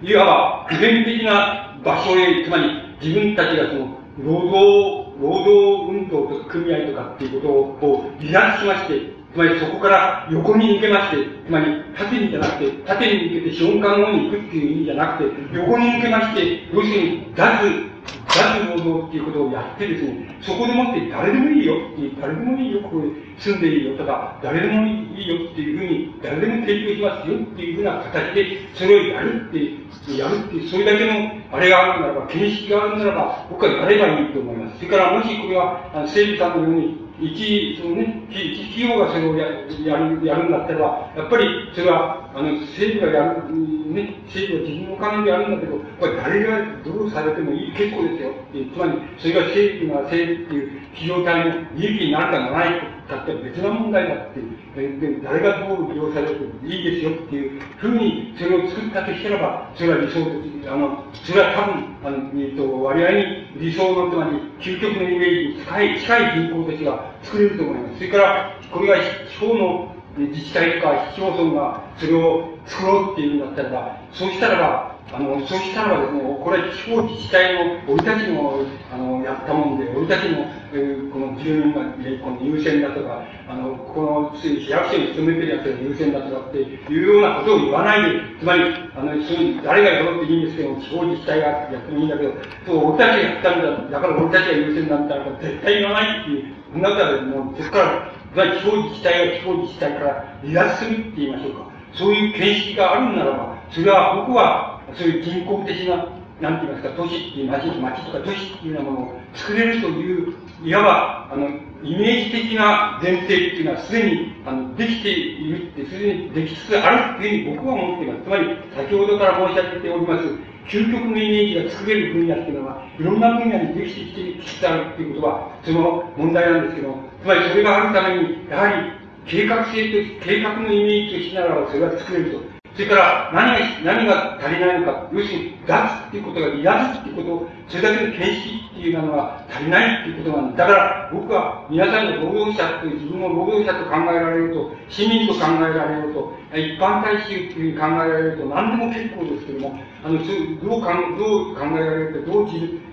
で、いわば、普遍的な場所へ、つまり、自分たちがその、労働、労働運動とか組合とかっていうことを離脱しまして、つまりそこから横に抜けまして、つまり縦にじゃなくて、縦に抜けて資本家の方に行くっていう意味じゃなくて、横に抜けまして、要するに脱、脱労働っていうことをやってですね、そこでもって誰でもいいよっていう、誰でもいいよ、ここに住んでいいよとか、誰でもいいよっていうふうに、誰でも提供しますよっていうふうな形で、それをやるって、やるって、それだけのあれがあるならば、見識があるならば、僕はやればいいと思います。それから、もしこれは、あの整備さんのように、一、そのね、企業がそれをややる、やるんだったら、やっぱりそれは、あの、政府がやる、ね、政府は自分のお金でやるんだけど、これ誰がどうされてもいい、結構ですよ。つまり、それが政府が政府っていう企業体の利益になるかならないかって別な問題だっていう、で誰がどう利用されてもいいですよっていうふうにそれを作ったとしたらば、それは理想的、あの、それは多分、あの、えっと、割合に理想の、つまり、究極のイメージに近い、近い銀行たちが作れると思います。それから、これが地方の自治体とか市町村がそれを作ろうっていうんだったらば、そうしたらば、あの、そしたらですね、これは地方自治体の、俺たちの、あの、やったもんで、俺たちの、えー、この住民が、この優先だとか、あの、この市役所に勤めてるやつが優先だとかっていうようなことを言わないで、つまり、あの、そういう、誰がやろうっていいんですけど、地方自治体がやってもいいんだけど、そう、俺たちがやったんだ、だから俺たちが優先なんだから絶対言わないっていう、そんなことはもう、そこから、地方自治体が地方自治体から離脱するって言いましょうか。そういう見識があるならば、それは僕は、そういう人工的な、なんて言いますか、都市っていう街、街とか都市っていうようなものを作れるという、いわば、あの、イメージ的な前提っていうのはすでに、あの、できているって、すでにできつつあるっていうふうに僕は思っています。つまり、先ほどから申し上げております、究極のイメージが作れる分野っていうのは、いろんな分野にできてきてきつつあるっていうことは、その問題なんですけど、つまりそれがあるために、やはり、計画性と、計画のイメージとしながらそれが作れると。それから何が、何が足りないのか。要するに、脱っていうことが、離脱っていうこと、それだけの見識っていうのが足りないっていうことなんだ。だから、僕は皆さんの労働者という自分を労働者と考えられると、市民と考えられると、一般大衆っていうふうに考えられると、何でも結構ですけども、あの、どうかどう考えられるか、どう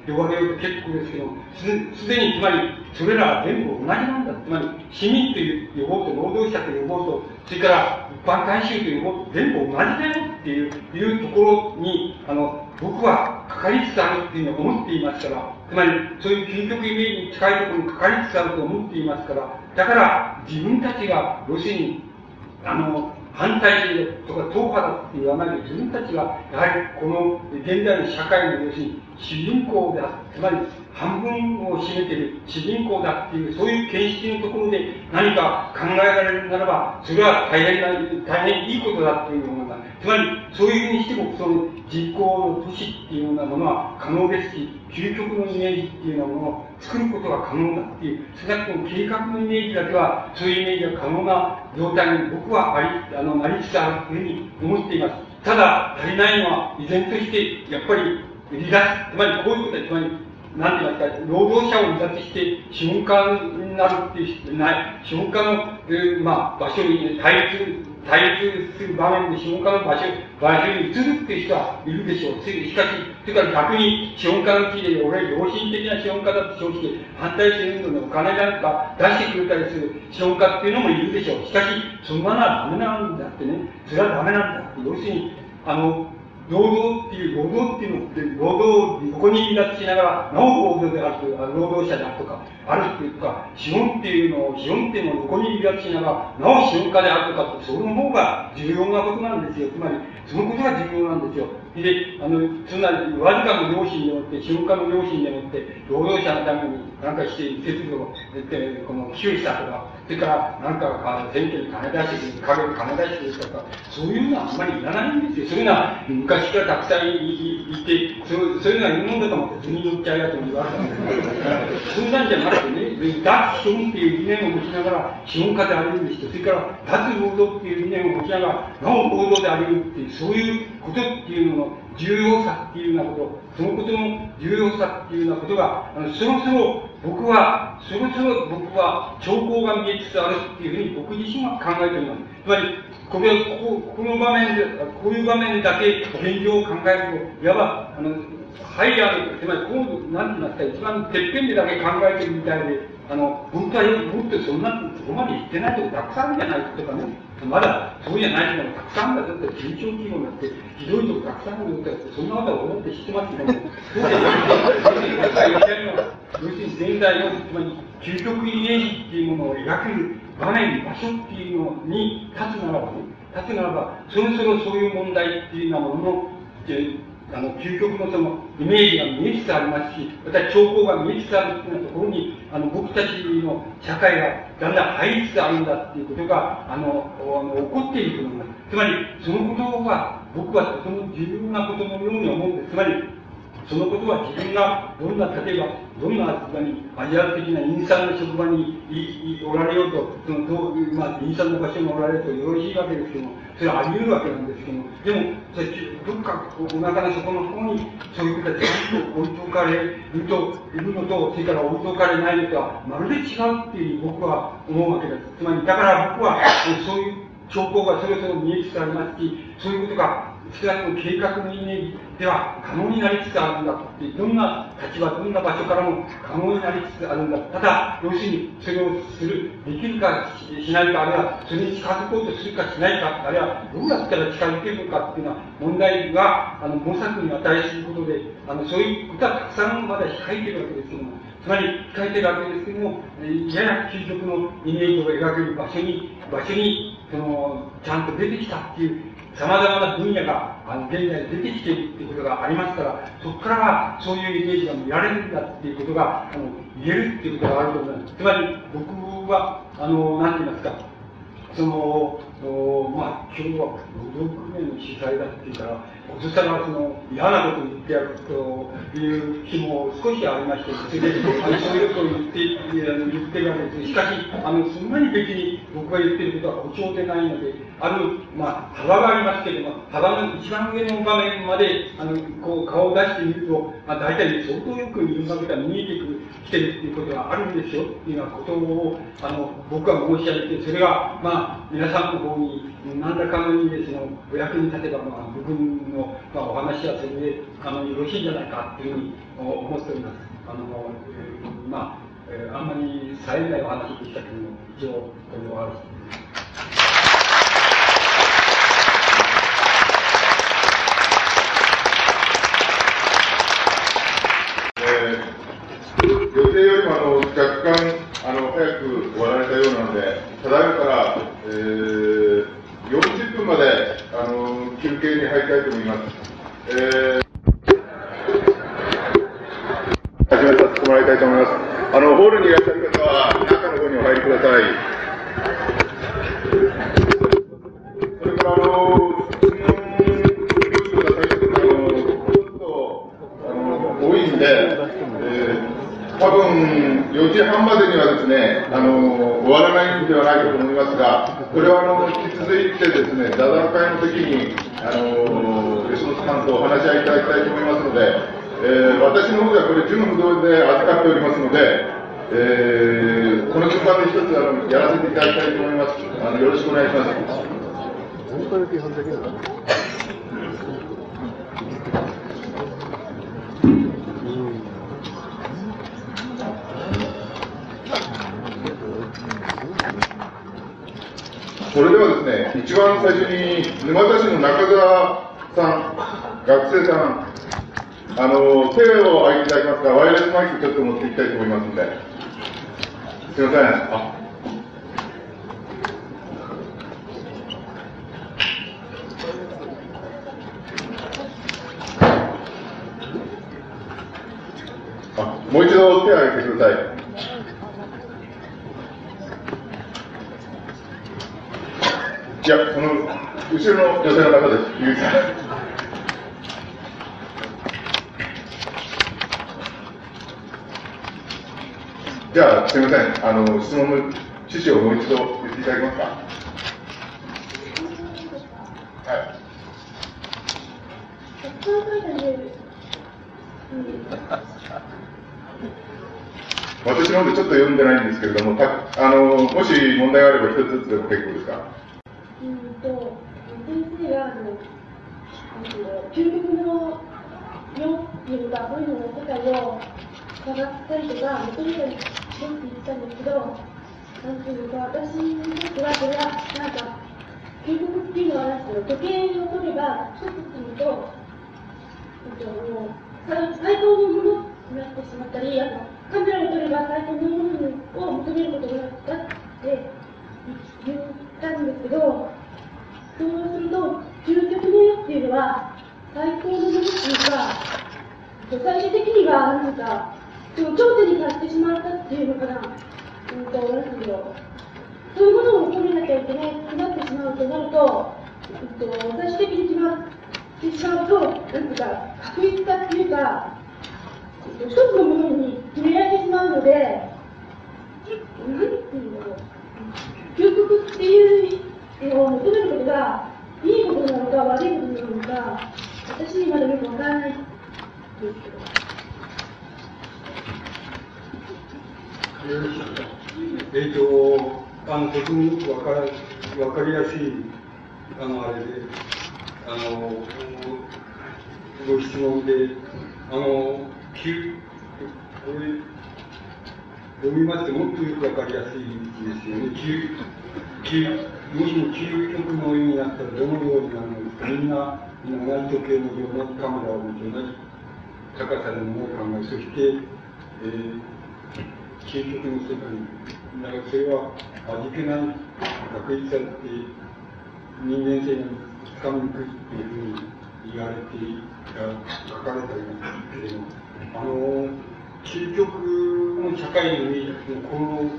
呼ばれるか結構ですけど、す、でに、つまり、それらは全部同じなんだ。つまり、市民という呼ぼうと、労働者と呼ぼうと、それから、一般大衆と呼ぼうと、全部同じだよっていう、いうところに、あの、僕はかかりつつあるっていうのを思っていますから、つまり、そういう究極イメージに近いところにかかりつつあると思っていますから、だから、自分たちが、要するに、あの、反対性とか党派だって言わないで、自分たちは、やはりこの現代の社会の要するに主人公であつまり半分を占めている主人公だっていう、そういう形式のところで何か考えられるならば、それは大変な、大変いいことだっていうのを。つまり、そういうふうにしても、その実行の都市っていうようなものは可能ですし、究極のイメージっていうようなものを作ることが可能だっていう、少なくとも計画のイメージだけは、そういうイメージが可能な状態に僕はあり、あの、なりつつあるというふうに思っています。ただ、足りないのは、依然として、やっぱり、離脱、つまりこういうことは、つまり、なんて言いますか、労働者を離脱して、資本家になるっていう、ない、資本家の、えー、まあ、場所に対立、対立する場面で資本家の場所、場所に移るっていう人はいるでしょう。しかし、それから逆に資本家の地で、俺は良心的な資本家だって正直反対するのでお金なんか出してくれたりする資本家っていうのもいるでしょう。しかし、そんなのはダメなんだってね。それはダメなんだって。要するに、あの、労働っていう、労働っていうのって、労働、横に離脱しながら、なお労働であると労働者であるとか、あるっていうか、資本っていうのを、資本っていうのを横に離脱しながら、なお資本家であるとかって、その方が重要なことなんですよ。つまり、そのことが重要なんですよ。で、あの、つまり、わずかの良心でもって、資本家の良心でもって、労働者のために何かして、設備を、えこの、寄与したとか、それから、なんか、選挙に金出してくる、金出してくるとか、そういうのはあんまりいらないんですよ。そういうのは、昔からたくさんいて、そうそういうのは日本だと思って次に乗っちゃうやつも言われたんですけど、そんなんじゃなくてね、脱資本っていう理念を持ちながら資本家であれる人、それから脱労働っていう理念を持ちながら、なお労働であれるっていう、そういうことっていうのの重要さっていうようなこと、そのことの重要さっていうようなことが、あのそろそろ僕は、そろそろ僕は兆候が見えつつあるっていうふうに僕自身は考えております。つまり、これここの場面で、こういう場面だけ現状を考えると、いわば、あの、ハイヤーつまり、こう、なんて言いますか、一番てっぺんでだけ考えてるみたいで、あの、本当はよくもっとそんな、そこまで言ってないとこたくさんあるじゃないとかね、まだそうじゃないのがたくさんあるんだって、中小企業になって、ひどいとこたくさんあるんだって、そんなことは俺って知ってますけども、そうじゃない要するに現代の、つまり、究極イメージっていうものを描ける場面、場所っていうのに立つならばね、立つならば、そろそろそういう問題っていうようなものの、あの、究極のそのイメージが見えつつありますし、また兆候が見えつつあるというところに、あの、僕たちの社会がだんだん入りつつあるんだっていうことが、あの、あの起こっていると思います。つまり、そのことが、僕はとても重要なことのように思うんです。つまり、そのことは自分がどんな、例えば、どんな職場に、アジア的なインサの職場におられようと、そのどうまあ、インサの場所におられるとよろしいわけですけども、それはあり得るわけなんですけども、でも、それどっかお腹の底の方に、そういうことはちゃんと置いとかれると、いるのと、それから置いとかれないのとは、まるで違うっていう僕は思うわけです。つまり、だから僕は、そういう兆候がそろそろ見えつつありますし、そういうことが少なくとも計画のイメージでは可能になりつつあるんだって、どんな立場、どんな場所からも可能になりつつあるんだ。ただ、要するに、それをする、できるかしないか、あるいはそれに近づこうとするかしないか、あるいはどうやったら近づけるのかっていうような問題が、あの、模索に値することで、あの、そういうことはたくさんまだ控えてるわけですけども、つまり、控えてるわけですけども、やや究極のイメージを描ける場所に、場所に、その、ちゃんと出てきたっていう、様々な分野が、あの、現在出てきているっていうことがありますから、そこからはそういうイメージが見られるんだっていうことが、あの、言えるっていうことがあると思います。つまり、僕は、あの、なんて言いますか、その、おまあ、今日は武道組の主催だっていうから、そしたらその嫌なことを言ってやるという日も少しありまして、それであのそういうことを言って言ってるわけです。しかし、あのそんなに別に僕が言ってることは誇張でないので、ある、まあ、幅がありますけれども、幅の一番上の場面まであのこう顔を出してみると、まあ、大体相当よくいろんなことが見えてく、きてるっていうことがあるんですよっていうようなことをあの僕は申し上げて、それが、まあ、皆さんの方に何らかの意味でそのお役に立てば、まあ、僕の、まあ、お話はそれであのよろしいんじゃないかっていうふうに思っております。あのまあ、え、あんまり冴えないお話でしたけども、一応、これをお話予定よりもあの若干あの早く終わられたようなので、ただいまから、えー、40分まであの休憩に入りたいと思います。えー、始めさせてもらいたいと思います。あのホールにいらっしゃる方は中の方にお入りください。それからあのちょっとあの多いんで、えー多分4時半までにはですね、あの終わらないんではないかと思いますが、これはあの続いてですね、座談会の時に、あの吉本さんとお話し合いいただきたいと思いますので、えー、私の方ではこれ、準不動で預かっておりますので、えー、この順番で一つあのやらせていただきたいと思います。あのよろしくお願いします。それではですね、一番最初に沼田市の中澤さん、学生さん、あの、手を挙げていただきますが、ワイヤレスマイクちょっと持っていきたいと思いますので。すいません。あもう一度手を挙げていや、この、後ろの女性の方です、ゆうさん。じゃあ、すみません、あの質問の趣旨をもう一度言っていただけますか？はい。私の方でちょっと読んでないんですけれども、たあのもし問題があれば、一つずつでも結構ですか？うんと先生があの究極の世っていうか、そういうの世界を探ったりとか、求めたりしろって言ったんですけど、なんていうか、私にとっては、それは、なんか、究極っていうのは、なんですけど、時計を取れば、一つすると、えっと、もう、最高のものになってしまったり、あのカメラを撮れば最高のものを求めることがだって言ったんですけど、そうすると、究極の世っていうのは、最高のものっていうか、最終的には、なんか、その頂点に達してしまったっていうのかな、うんと、なんだろう。そういうものを求めなきゃいけないくなってしまうとなると、うんと、最終的に決まってしまうと、なんていうか、確率化っていうか、一つのものに決められてしまうので、何ていうんだろう。究極っていうのを求めることが、いいことなのか悪いことなのか、私にまだよくわからないです。けど。えっ、と、あの、とてもわから、わかりやす。い、あの、あれで、あの、ご質問で、あの、きこれ、読みますともっとよくわかりやすいですよね。もしも究極の意味だったらどのようになるのか、みんな、みんな同じ時計の同じカメラを見て同じ高さのものを考え、そして、えー、究極の世界に、だからそれは味気ない確率だって人間性がつかみにくいっていうふうに言われて書かれてありますけれども、あの、究極の社会のイメージこの、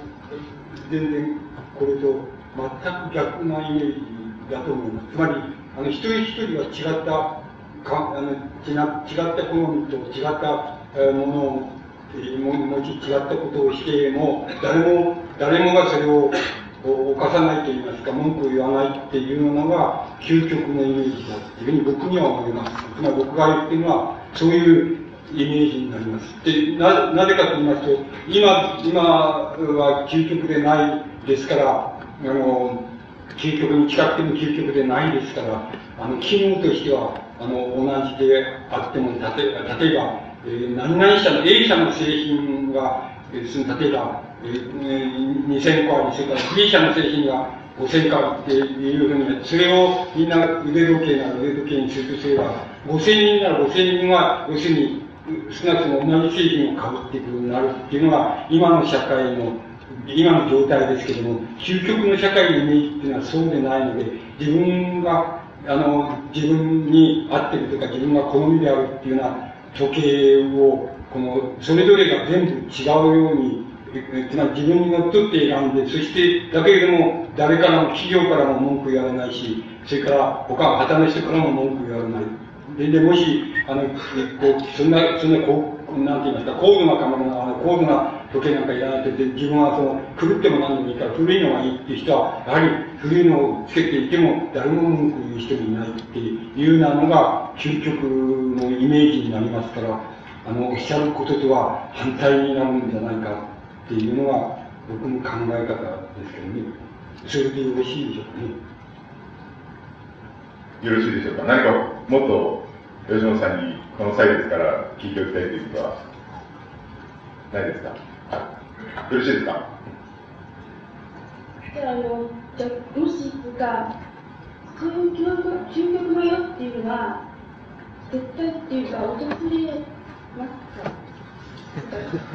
全然これと全く逆なイメージだと思います。つまり、あの、一人一人は違った、かあの違った好みと違ったものを持ち違ったことをしても、誰も、誰もがそれを犯さないと言いますか、文句を言わないっていうのが究極のイメージだっていうふうに僕には思います。つまり僕が言ってるのは、そういうイメージになります。で、な、なぜかと言いますと、今、今は究極でないですから、あの、究極に近くても究極でないですから、あの、機能としては、あの、同じであっても、例えば、えー、何々社の A 社の製品が、えー、例えば、えー、2000個あり、それから B 社の製品が5000個あるっていうふうに、それをみんな腕時計なら腕時計にするとすれば、5000人なら5000人は、要するに、少なくとも同じ製品を買うっていうことになるっていうのが、今の社会の今の状態ですけども、究極の社会のイメージっていうのはそうでないので、自分が、あの、自分に合ってるとか、自分が好みであるっていうような時計を、この、それぞれが全部違うように、つまり自分にのっとって選んで、そして、だけれども、誰からも、企業からも文句言われないし、それから、他、旗の人からも文句言われない。で、でもし、あの、こう、そんな、そんな、こう、なんて言いますか、高度なカメラの、あの、高度な時計なんかいらないって自分はその、狂っても何でもいいから古いのがいいっていう人は、やはり古いのをつけていても誰も文句言う人もいないっていうようなのが究極のイメージになりますから、あの、おっしゃることとは反対になるんじゃないかっていうのが僕の考え方ですけどね。それでよろしいでしょうかね。よろしいでしょうか。何かもっと吉野さんにこの際ですから聞いておきたいということはないですか？よろしいですか？じゃあ、の、じゃもしと、か、究極究極の世っていうのは、絶対っていうか、訪れますか？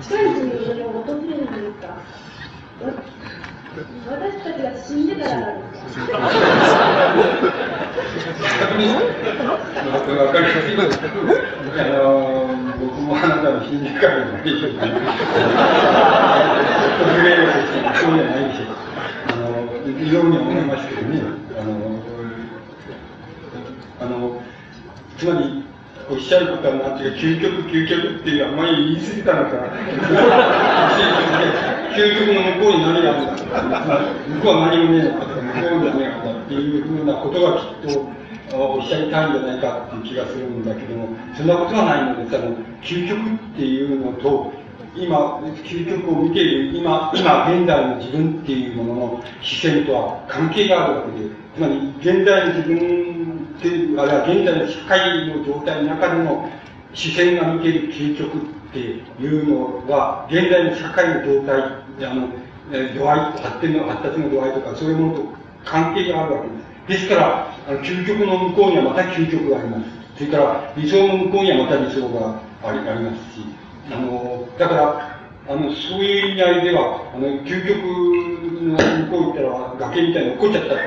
近いうちにでも訪れるんですか私たちが死んでからなんですわかります。あのー僕もあなたの死んでからのでしょうか。訪れるそうじゃないでしょう。あのー、非常に思いますけどね。あのー、あの、つまり、おっしゃることはなんていうか、究極、究極っていうのは、前言い過ぎたのか。究極の向こうに何があるん。だとか、向こうは何もねえのか、向こうに何があるん。だっていうふうなことがきっと、おっしゃりたいん。じゃないかっていう気がするん。だけども、そん。なことはないので、あの、究極っていうのと、今、究極を見ている、今、今、現代の自分っていうものの視線とは関係があるわけで、つまり、現代の自分っていう、あるいは現代の社会の状態の中での視線が見ている究極っていうのは、現代の社会の状態、あの、度合い、発展の、発達の度合いとか、そういうものと関係があるわけです。ですから、あの究極の向こうにはまた究極があります。それから理想の向こうにはまた理想がありありますし、あの、だから、あの、そういう意味合いでは、あの、究極の向こう行ったら崖みたいに落っこっちゃったっ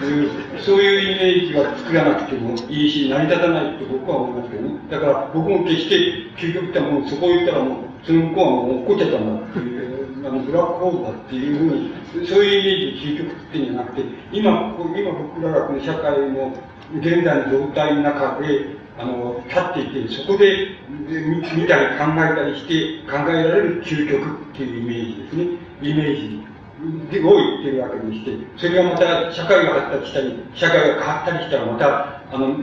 ていう、そういうイメージが作らなくてもいいし、成り立たないって僕は思いますけどね。だから僕も決して究極ってもうそこ行ったらもう、その向こうはもう落っこっちゃったんだっていう、あの、ブラックホールだっていうふうに、そういうイメージで究極っていうんじゃなくて、今、今僕らがこの社会の現在の状態の中で、あの、立っていて、そこで見たり考えたりして考えられる。究極っていうイメージですね。イメージでを言ってるわけでして、それがまた社会が発達したり、社会が変わったりしたらまた、あの、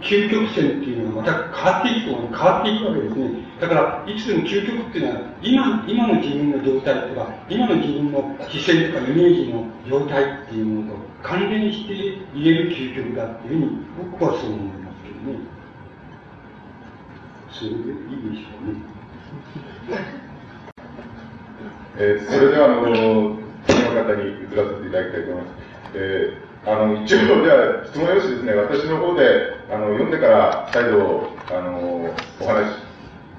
究極線っていうのがまた変わっていくと、変わっていくわけですね。だから、いつでも究極っていうのは、今、今の自分の状態とか、今の自分の視線とかイメージの状態っていうものと関連して言える究極だっていうふうに、僕はそう思いますけどね。それでいいでしょうね。えー、それでは、あ、の方に移らせていただきたいと思います。えー、あの、一応、じゃあ、質問用紙ですね、私の方で、あの、読んでから再度、あの、お話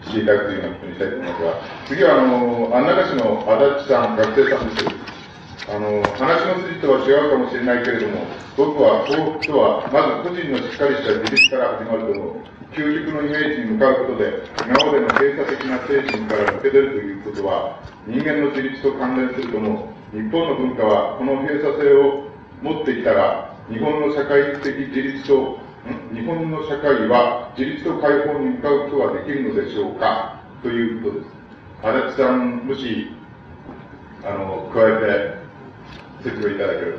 ししていただくというようなことにしたいと思いますが、次は、あの、安中市の足立さん、学生さんです。あの、話の筋とは違うかもしれないけれども、僕は幸福とは、まず個人のしっかりした自立から始まると思う。究極のイメージに向かうことで、今までの閉鎖的な精神から抜け出るということは、人間の自立と関連すると思う。日本の文化は、この閉鎖性を持ってきたが、日本の社会的自立と、日本の社会は自立と解放に向かうことはできるのでしょうか？ということです。足立さん、もし、あの、加えて説明いただければ。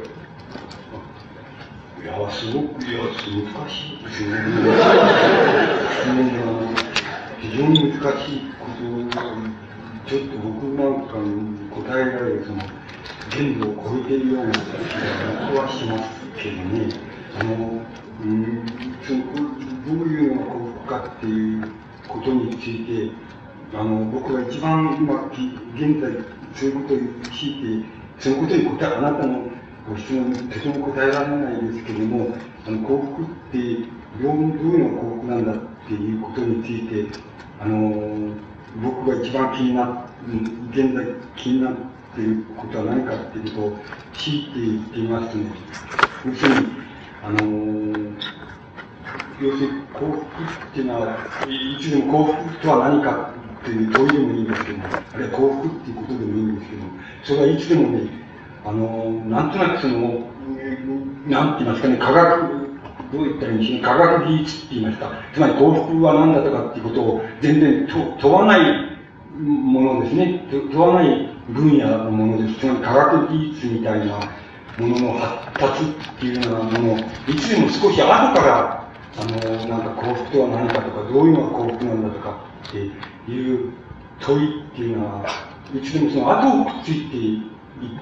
いや、すごく、いや、難しいですね。非常に難しいことちょっと僕なんかに答えられる、その、限度を超えているような気はしますけどね。あの、うん、その、どういうのが幸福かっていうことについて、あの、僕が一番今、現在、そういうことを強いて、そのことに答え、あなたのご質問にとても答えられないですけれども、あの幸福ってどうどういうのが幸福なんだっていうことについて、あの僕が一番気になっ現在気になってっていることは何かっていうとを強いて言っていますとね、要するに、あの要するに幸福っていうのは、いつでも幸福とは何かっていう問いでもいいんですけども、あるいは幸福っていうことでもいいんですけども、それはいつでもね、あの、なんとなくその、なんて言いますかね、科学、どう言ったらいいんでしょうね、科学技術って言いますか、つまり幸福は何だとかっていうことを全然問わないものですね、問わない分野のものです。つまり科学技術みたいなものの発達っていうようなものを、いつでも少し後からあの、なんか幸福とは何かとか、どういうのが幸福なんだとかっていう問いっていうのは、いつでもその後をくっついて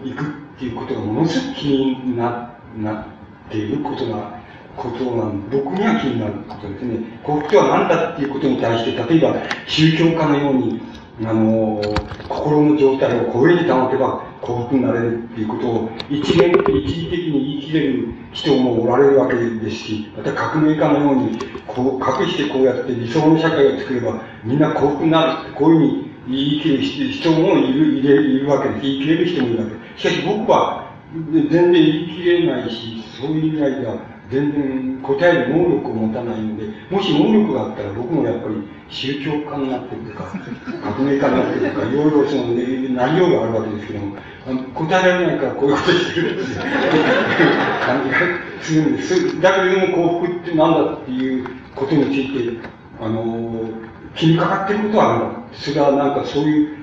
いくっていうことがものすごく気にななっていることが、ことなん僕には気になることですね。幸福とは何だっていうことに対して、例えば宗教家のように、あの、心の状態を超えに保てば幸福になれるっていうことを一元、一時的に言い切れる人もおられるわけですし、また革命家のように、こう、隠してこうやって理想の社会を作ればみんな幸福になるって、こういうふうに言い切る人もいる、いるいるわけです。言い切れる人もいるわけです。しかし僕は全然言い切れないし、そういう意味合いでは全然答える能力を持たないので、もし能力があったら僕もやっぱり宗教家になってるとか、革命家になってるとか、いろいろその、ね、内容があるわけですけども、あの答えられないからこういうことしてるんですよ。感じがするんです。だけれども幸福って何だっていうことについてあの、気にかかってることはあるんだ。それはなんかそういう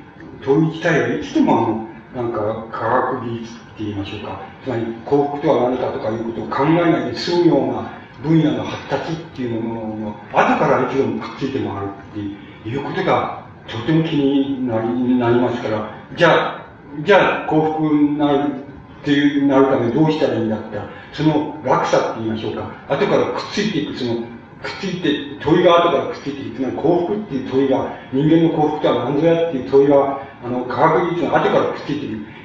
問い自体はいつでもあの、なんか科学技術って言いましょうか。つまり幸福とは何かとかいうことを考えないで済むような分野の発達っていうものの後からいつでもくっついて回るっていうことがとても気になりなりますから、じゃあ、じゃあ幸福になるっていうなるためどうしたらいいんだったら、その落差って言いましょうか。後からくっついていく、その、くっついて、問いが後からくっついていく、つまり幸福っていう問いが、人間の幸福とは何ぞやっていう問いが、あの、科学技術の後からくっついていく。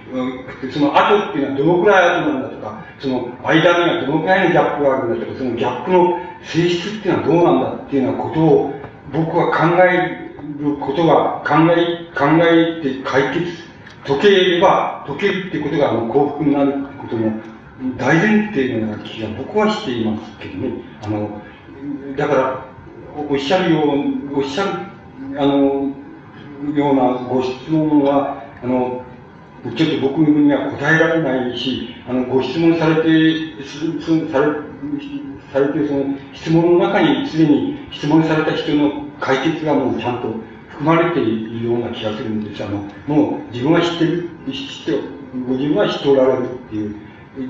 その後っていうのはどのくらい後なんだとか、その間にはどのくらいのギャップがあるんだとか、そのギャップの性質っていうのはどうなんだっていうようなことを僕は考えることが、考え、考えて解決、解ければ、解けるってことがあの幸福になることの大前提のような気が僕はしていますけどね。あの、だから、おっしゃるよう、おっしゃる、あの、ようなご質問は、あの、ちょっと僕には答えられないし、あの、ご質問されて、され、されて、その、質問の中にすでに質問された人の解決がもうちゃんと含まれているような気がするんです。あの、もう自分は知ってる、知って、ご自分は知っておられるっていう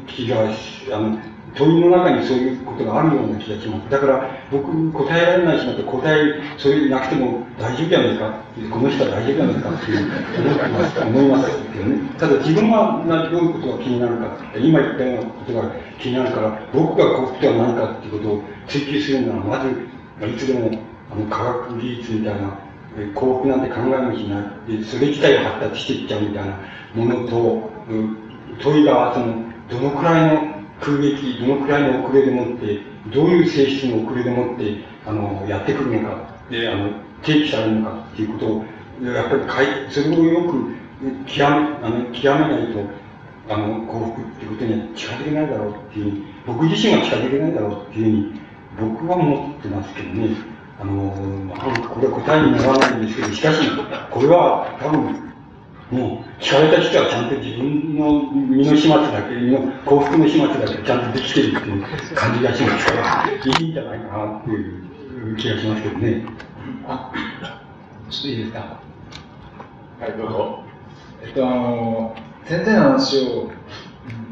気が、あの、問いの中にそういうことがあるような気がします。だから、僕、答えられないしまって答え、それなくても大丈夫じゃないかこの人は大丈夫じゃないかっていう思ってます、思いますけどね。ただ自分はなどういうことが気になるか今言ったようなことが気になるから、僕が幸福とは何かっていうことを追求するなら、まず、いつでも、あの、科学技術みたいな、幸福なんて考えもしない。でそれ自体が発達していっちゃうみたいなものと、問いが、その、どのくらいの空撃、どのくらいの遅れでもって、どういう性質の遅れでもって、あの、やってくるのか、で、あの、提起されるのかっていうことを、やっぱりかい、それをよく極め、あの、極めないと、あの、幸福っていうことには近づけないだろうっていう、僕自身が近づけないだろうっていうふうに、僕は思ってますけどね。あの、これは答えにならないんですけど、しかし、これは多分、もう、聞かれた人はちゃんと自分の身の始末だけ、身の幸福の始末だけちゃんとできてるっていう感じがしますから、いいんじゃないかなっていう気がしますけどね。あ、ちょっといいですか？はい、どうぞ。えっと、あの、先生の話を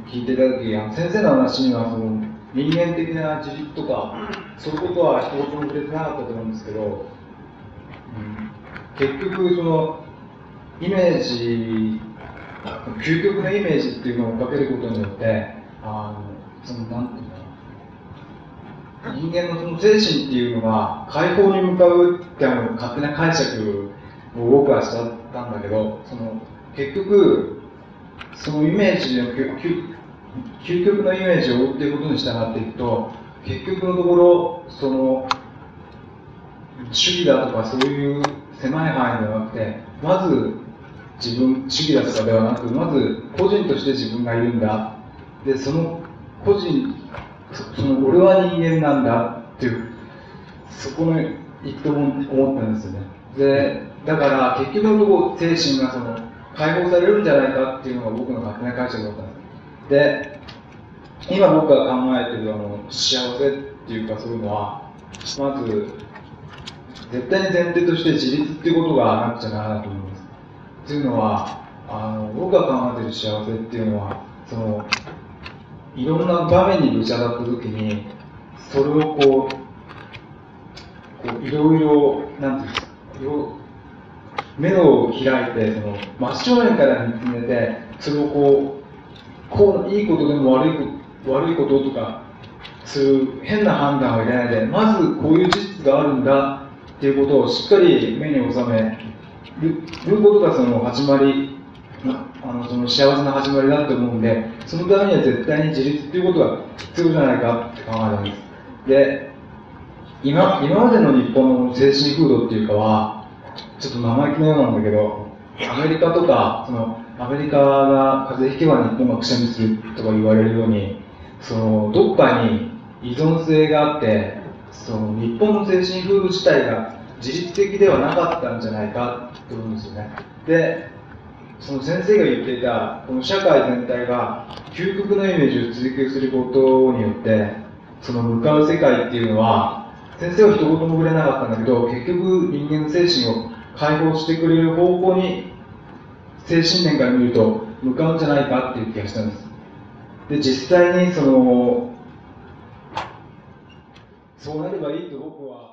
聞いてただき、あの先生の話には、その、人間的な自立とか、そういうことは一つも触れてなかったと思うんですけど、うん、結局、その、イメージ、究極のイメージっていうのをかけることによって、あの、その、なんていうの人間のその精神っていうのが解放に向かうってあの勝手な解釈を僕はしちゃったんだけど、その結局、そのイメージの究極のイメージを追っていくことに従っていくと、結局のところ、その、主義だとかそういう狭い範囲ではなくて、まず自分主義だとかではなく、まず個人として自分がいるんだ。で、その個人、その俺は人間なんだっていう、そこの一と思ったんですよね。で、だから結局のところ精神がその解放されるんじゃないかっていうのが僕の勝手な解釈だったんです。で、今僕が考えてるあの幸せっていうかそういうのは、まず、絶対に前提として自立っていうことがなくちゃならないと思います。っていうのは、あの僕が考えてる幸せっていうのは、その、いろんな場面にぶち当たった時に、それをこう、こういろいろ、なんていうんですか、目を開いて、その、真正面から見つめて、それをこう、こう、いいことでも悪い悪いこととか、そういう変な判断を入れないで、まずこういう事実があるんだっていうことをしっかり目に収めることがその始まり、あのその幸せな始まりだと思うんで、そのためには絶対に自立っていうことが必要じゃないかって考えたんです。で、今今までの日本の精神風土っていうかは、ちょっと生意気のようなんだけど、アメリカとか、そのアメリカが風邪ひけば日本がくしゃみするとか言われるように、そのどっかに依存性があって、その日本の精神風土自体が自律的ではなかったんじゃないかと思うんですよね。で、その先生が言っていた、この社会全体が究極のイメージを追求することによって、その向かう世界っていうのは、先生は一言も触れなかったんだけど、結局人間の精神を解放してくれる方向に、精神面から見ると向かうんじゃないかっていう気がしたんです。で、実際にその、そうなればいいと僕は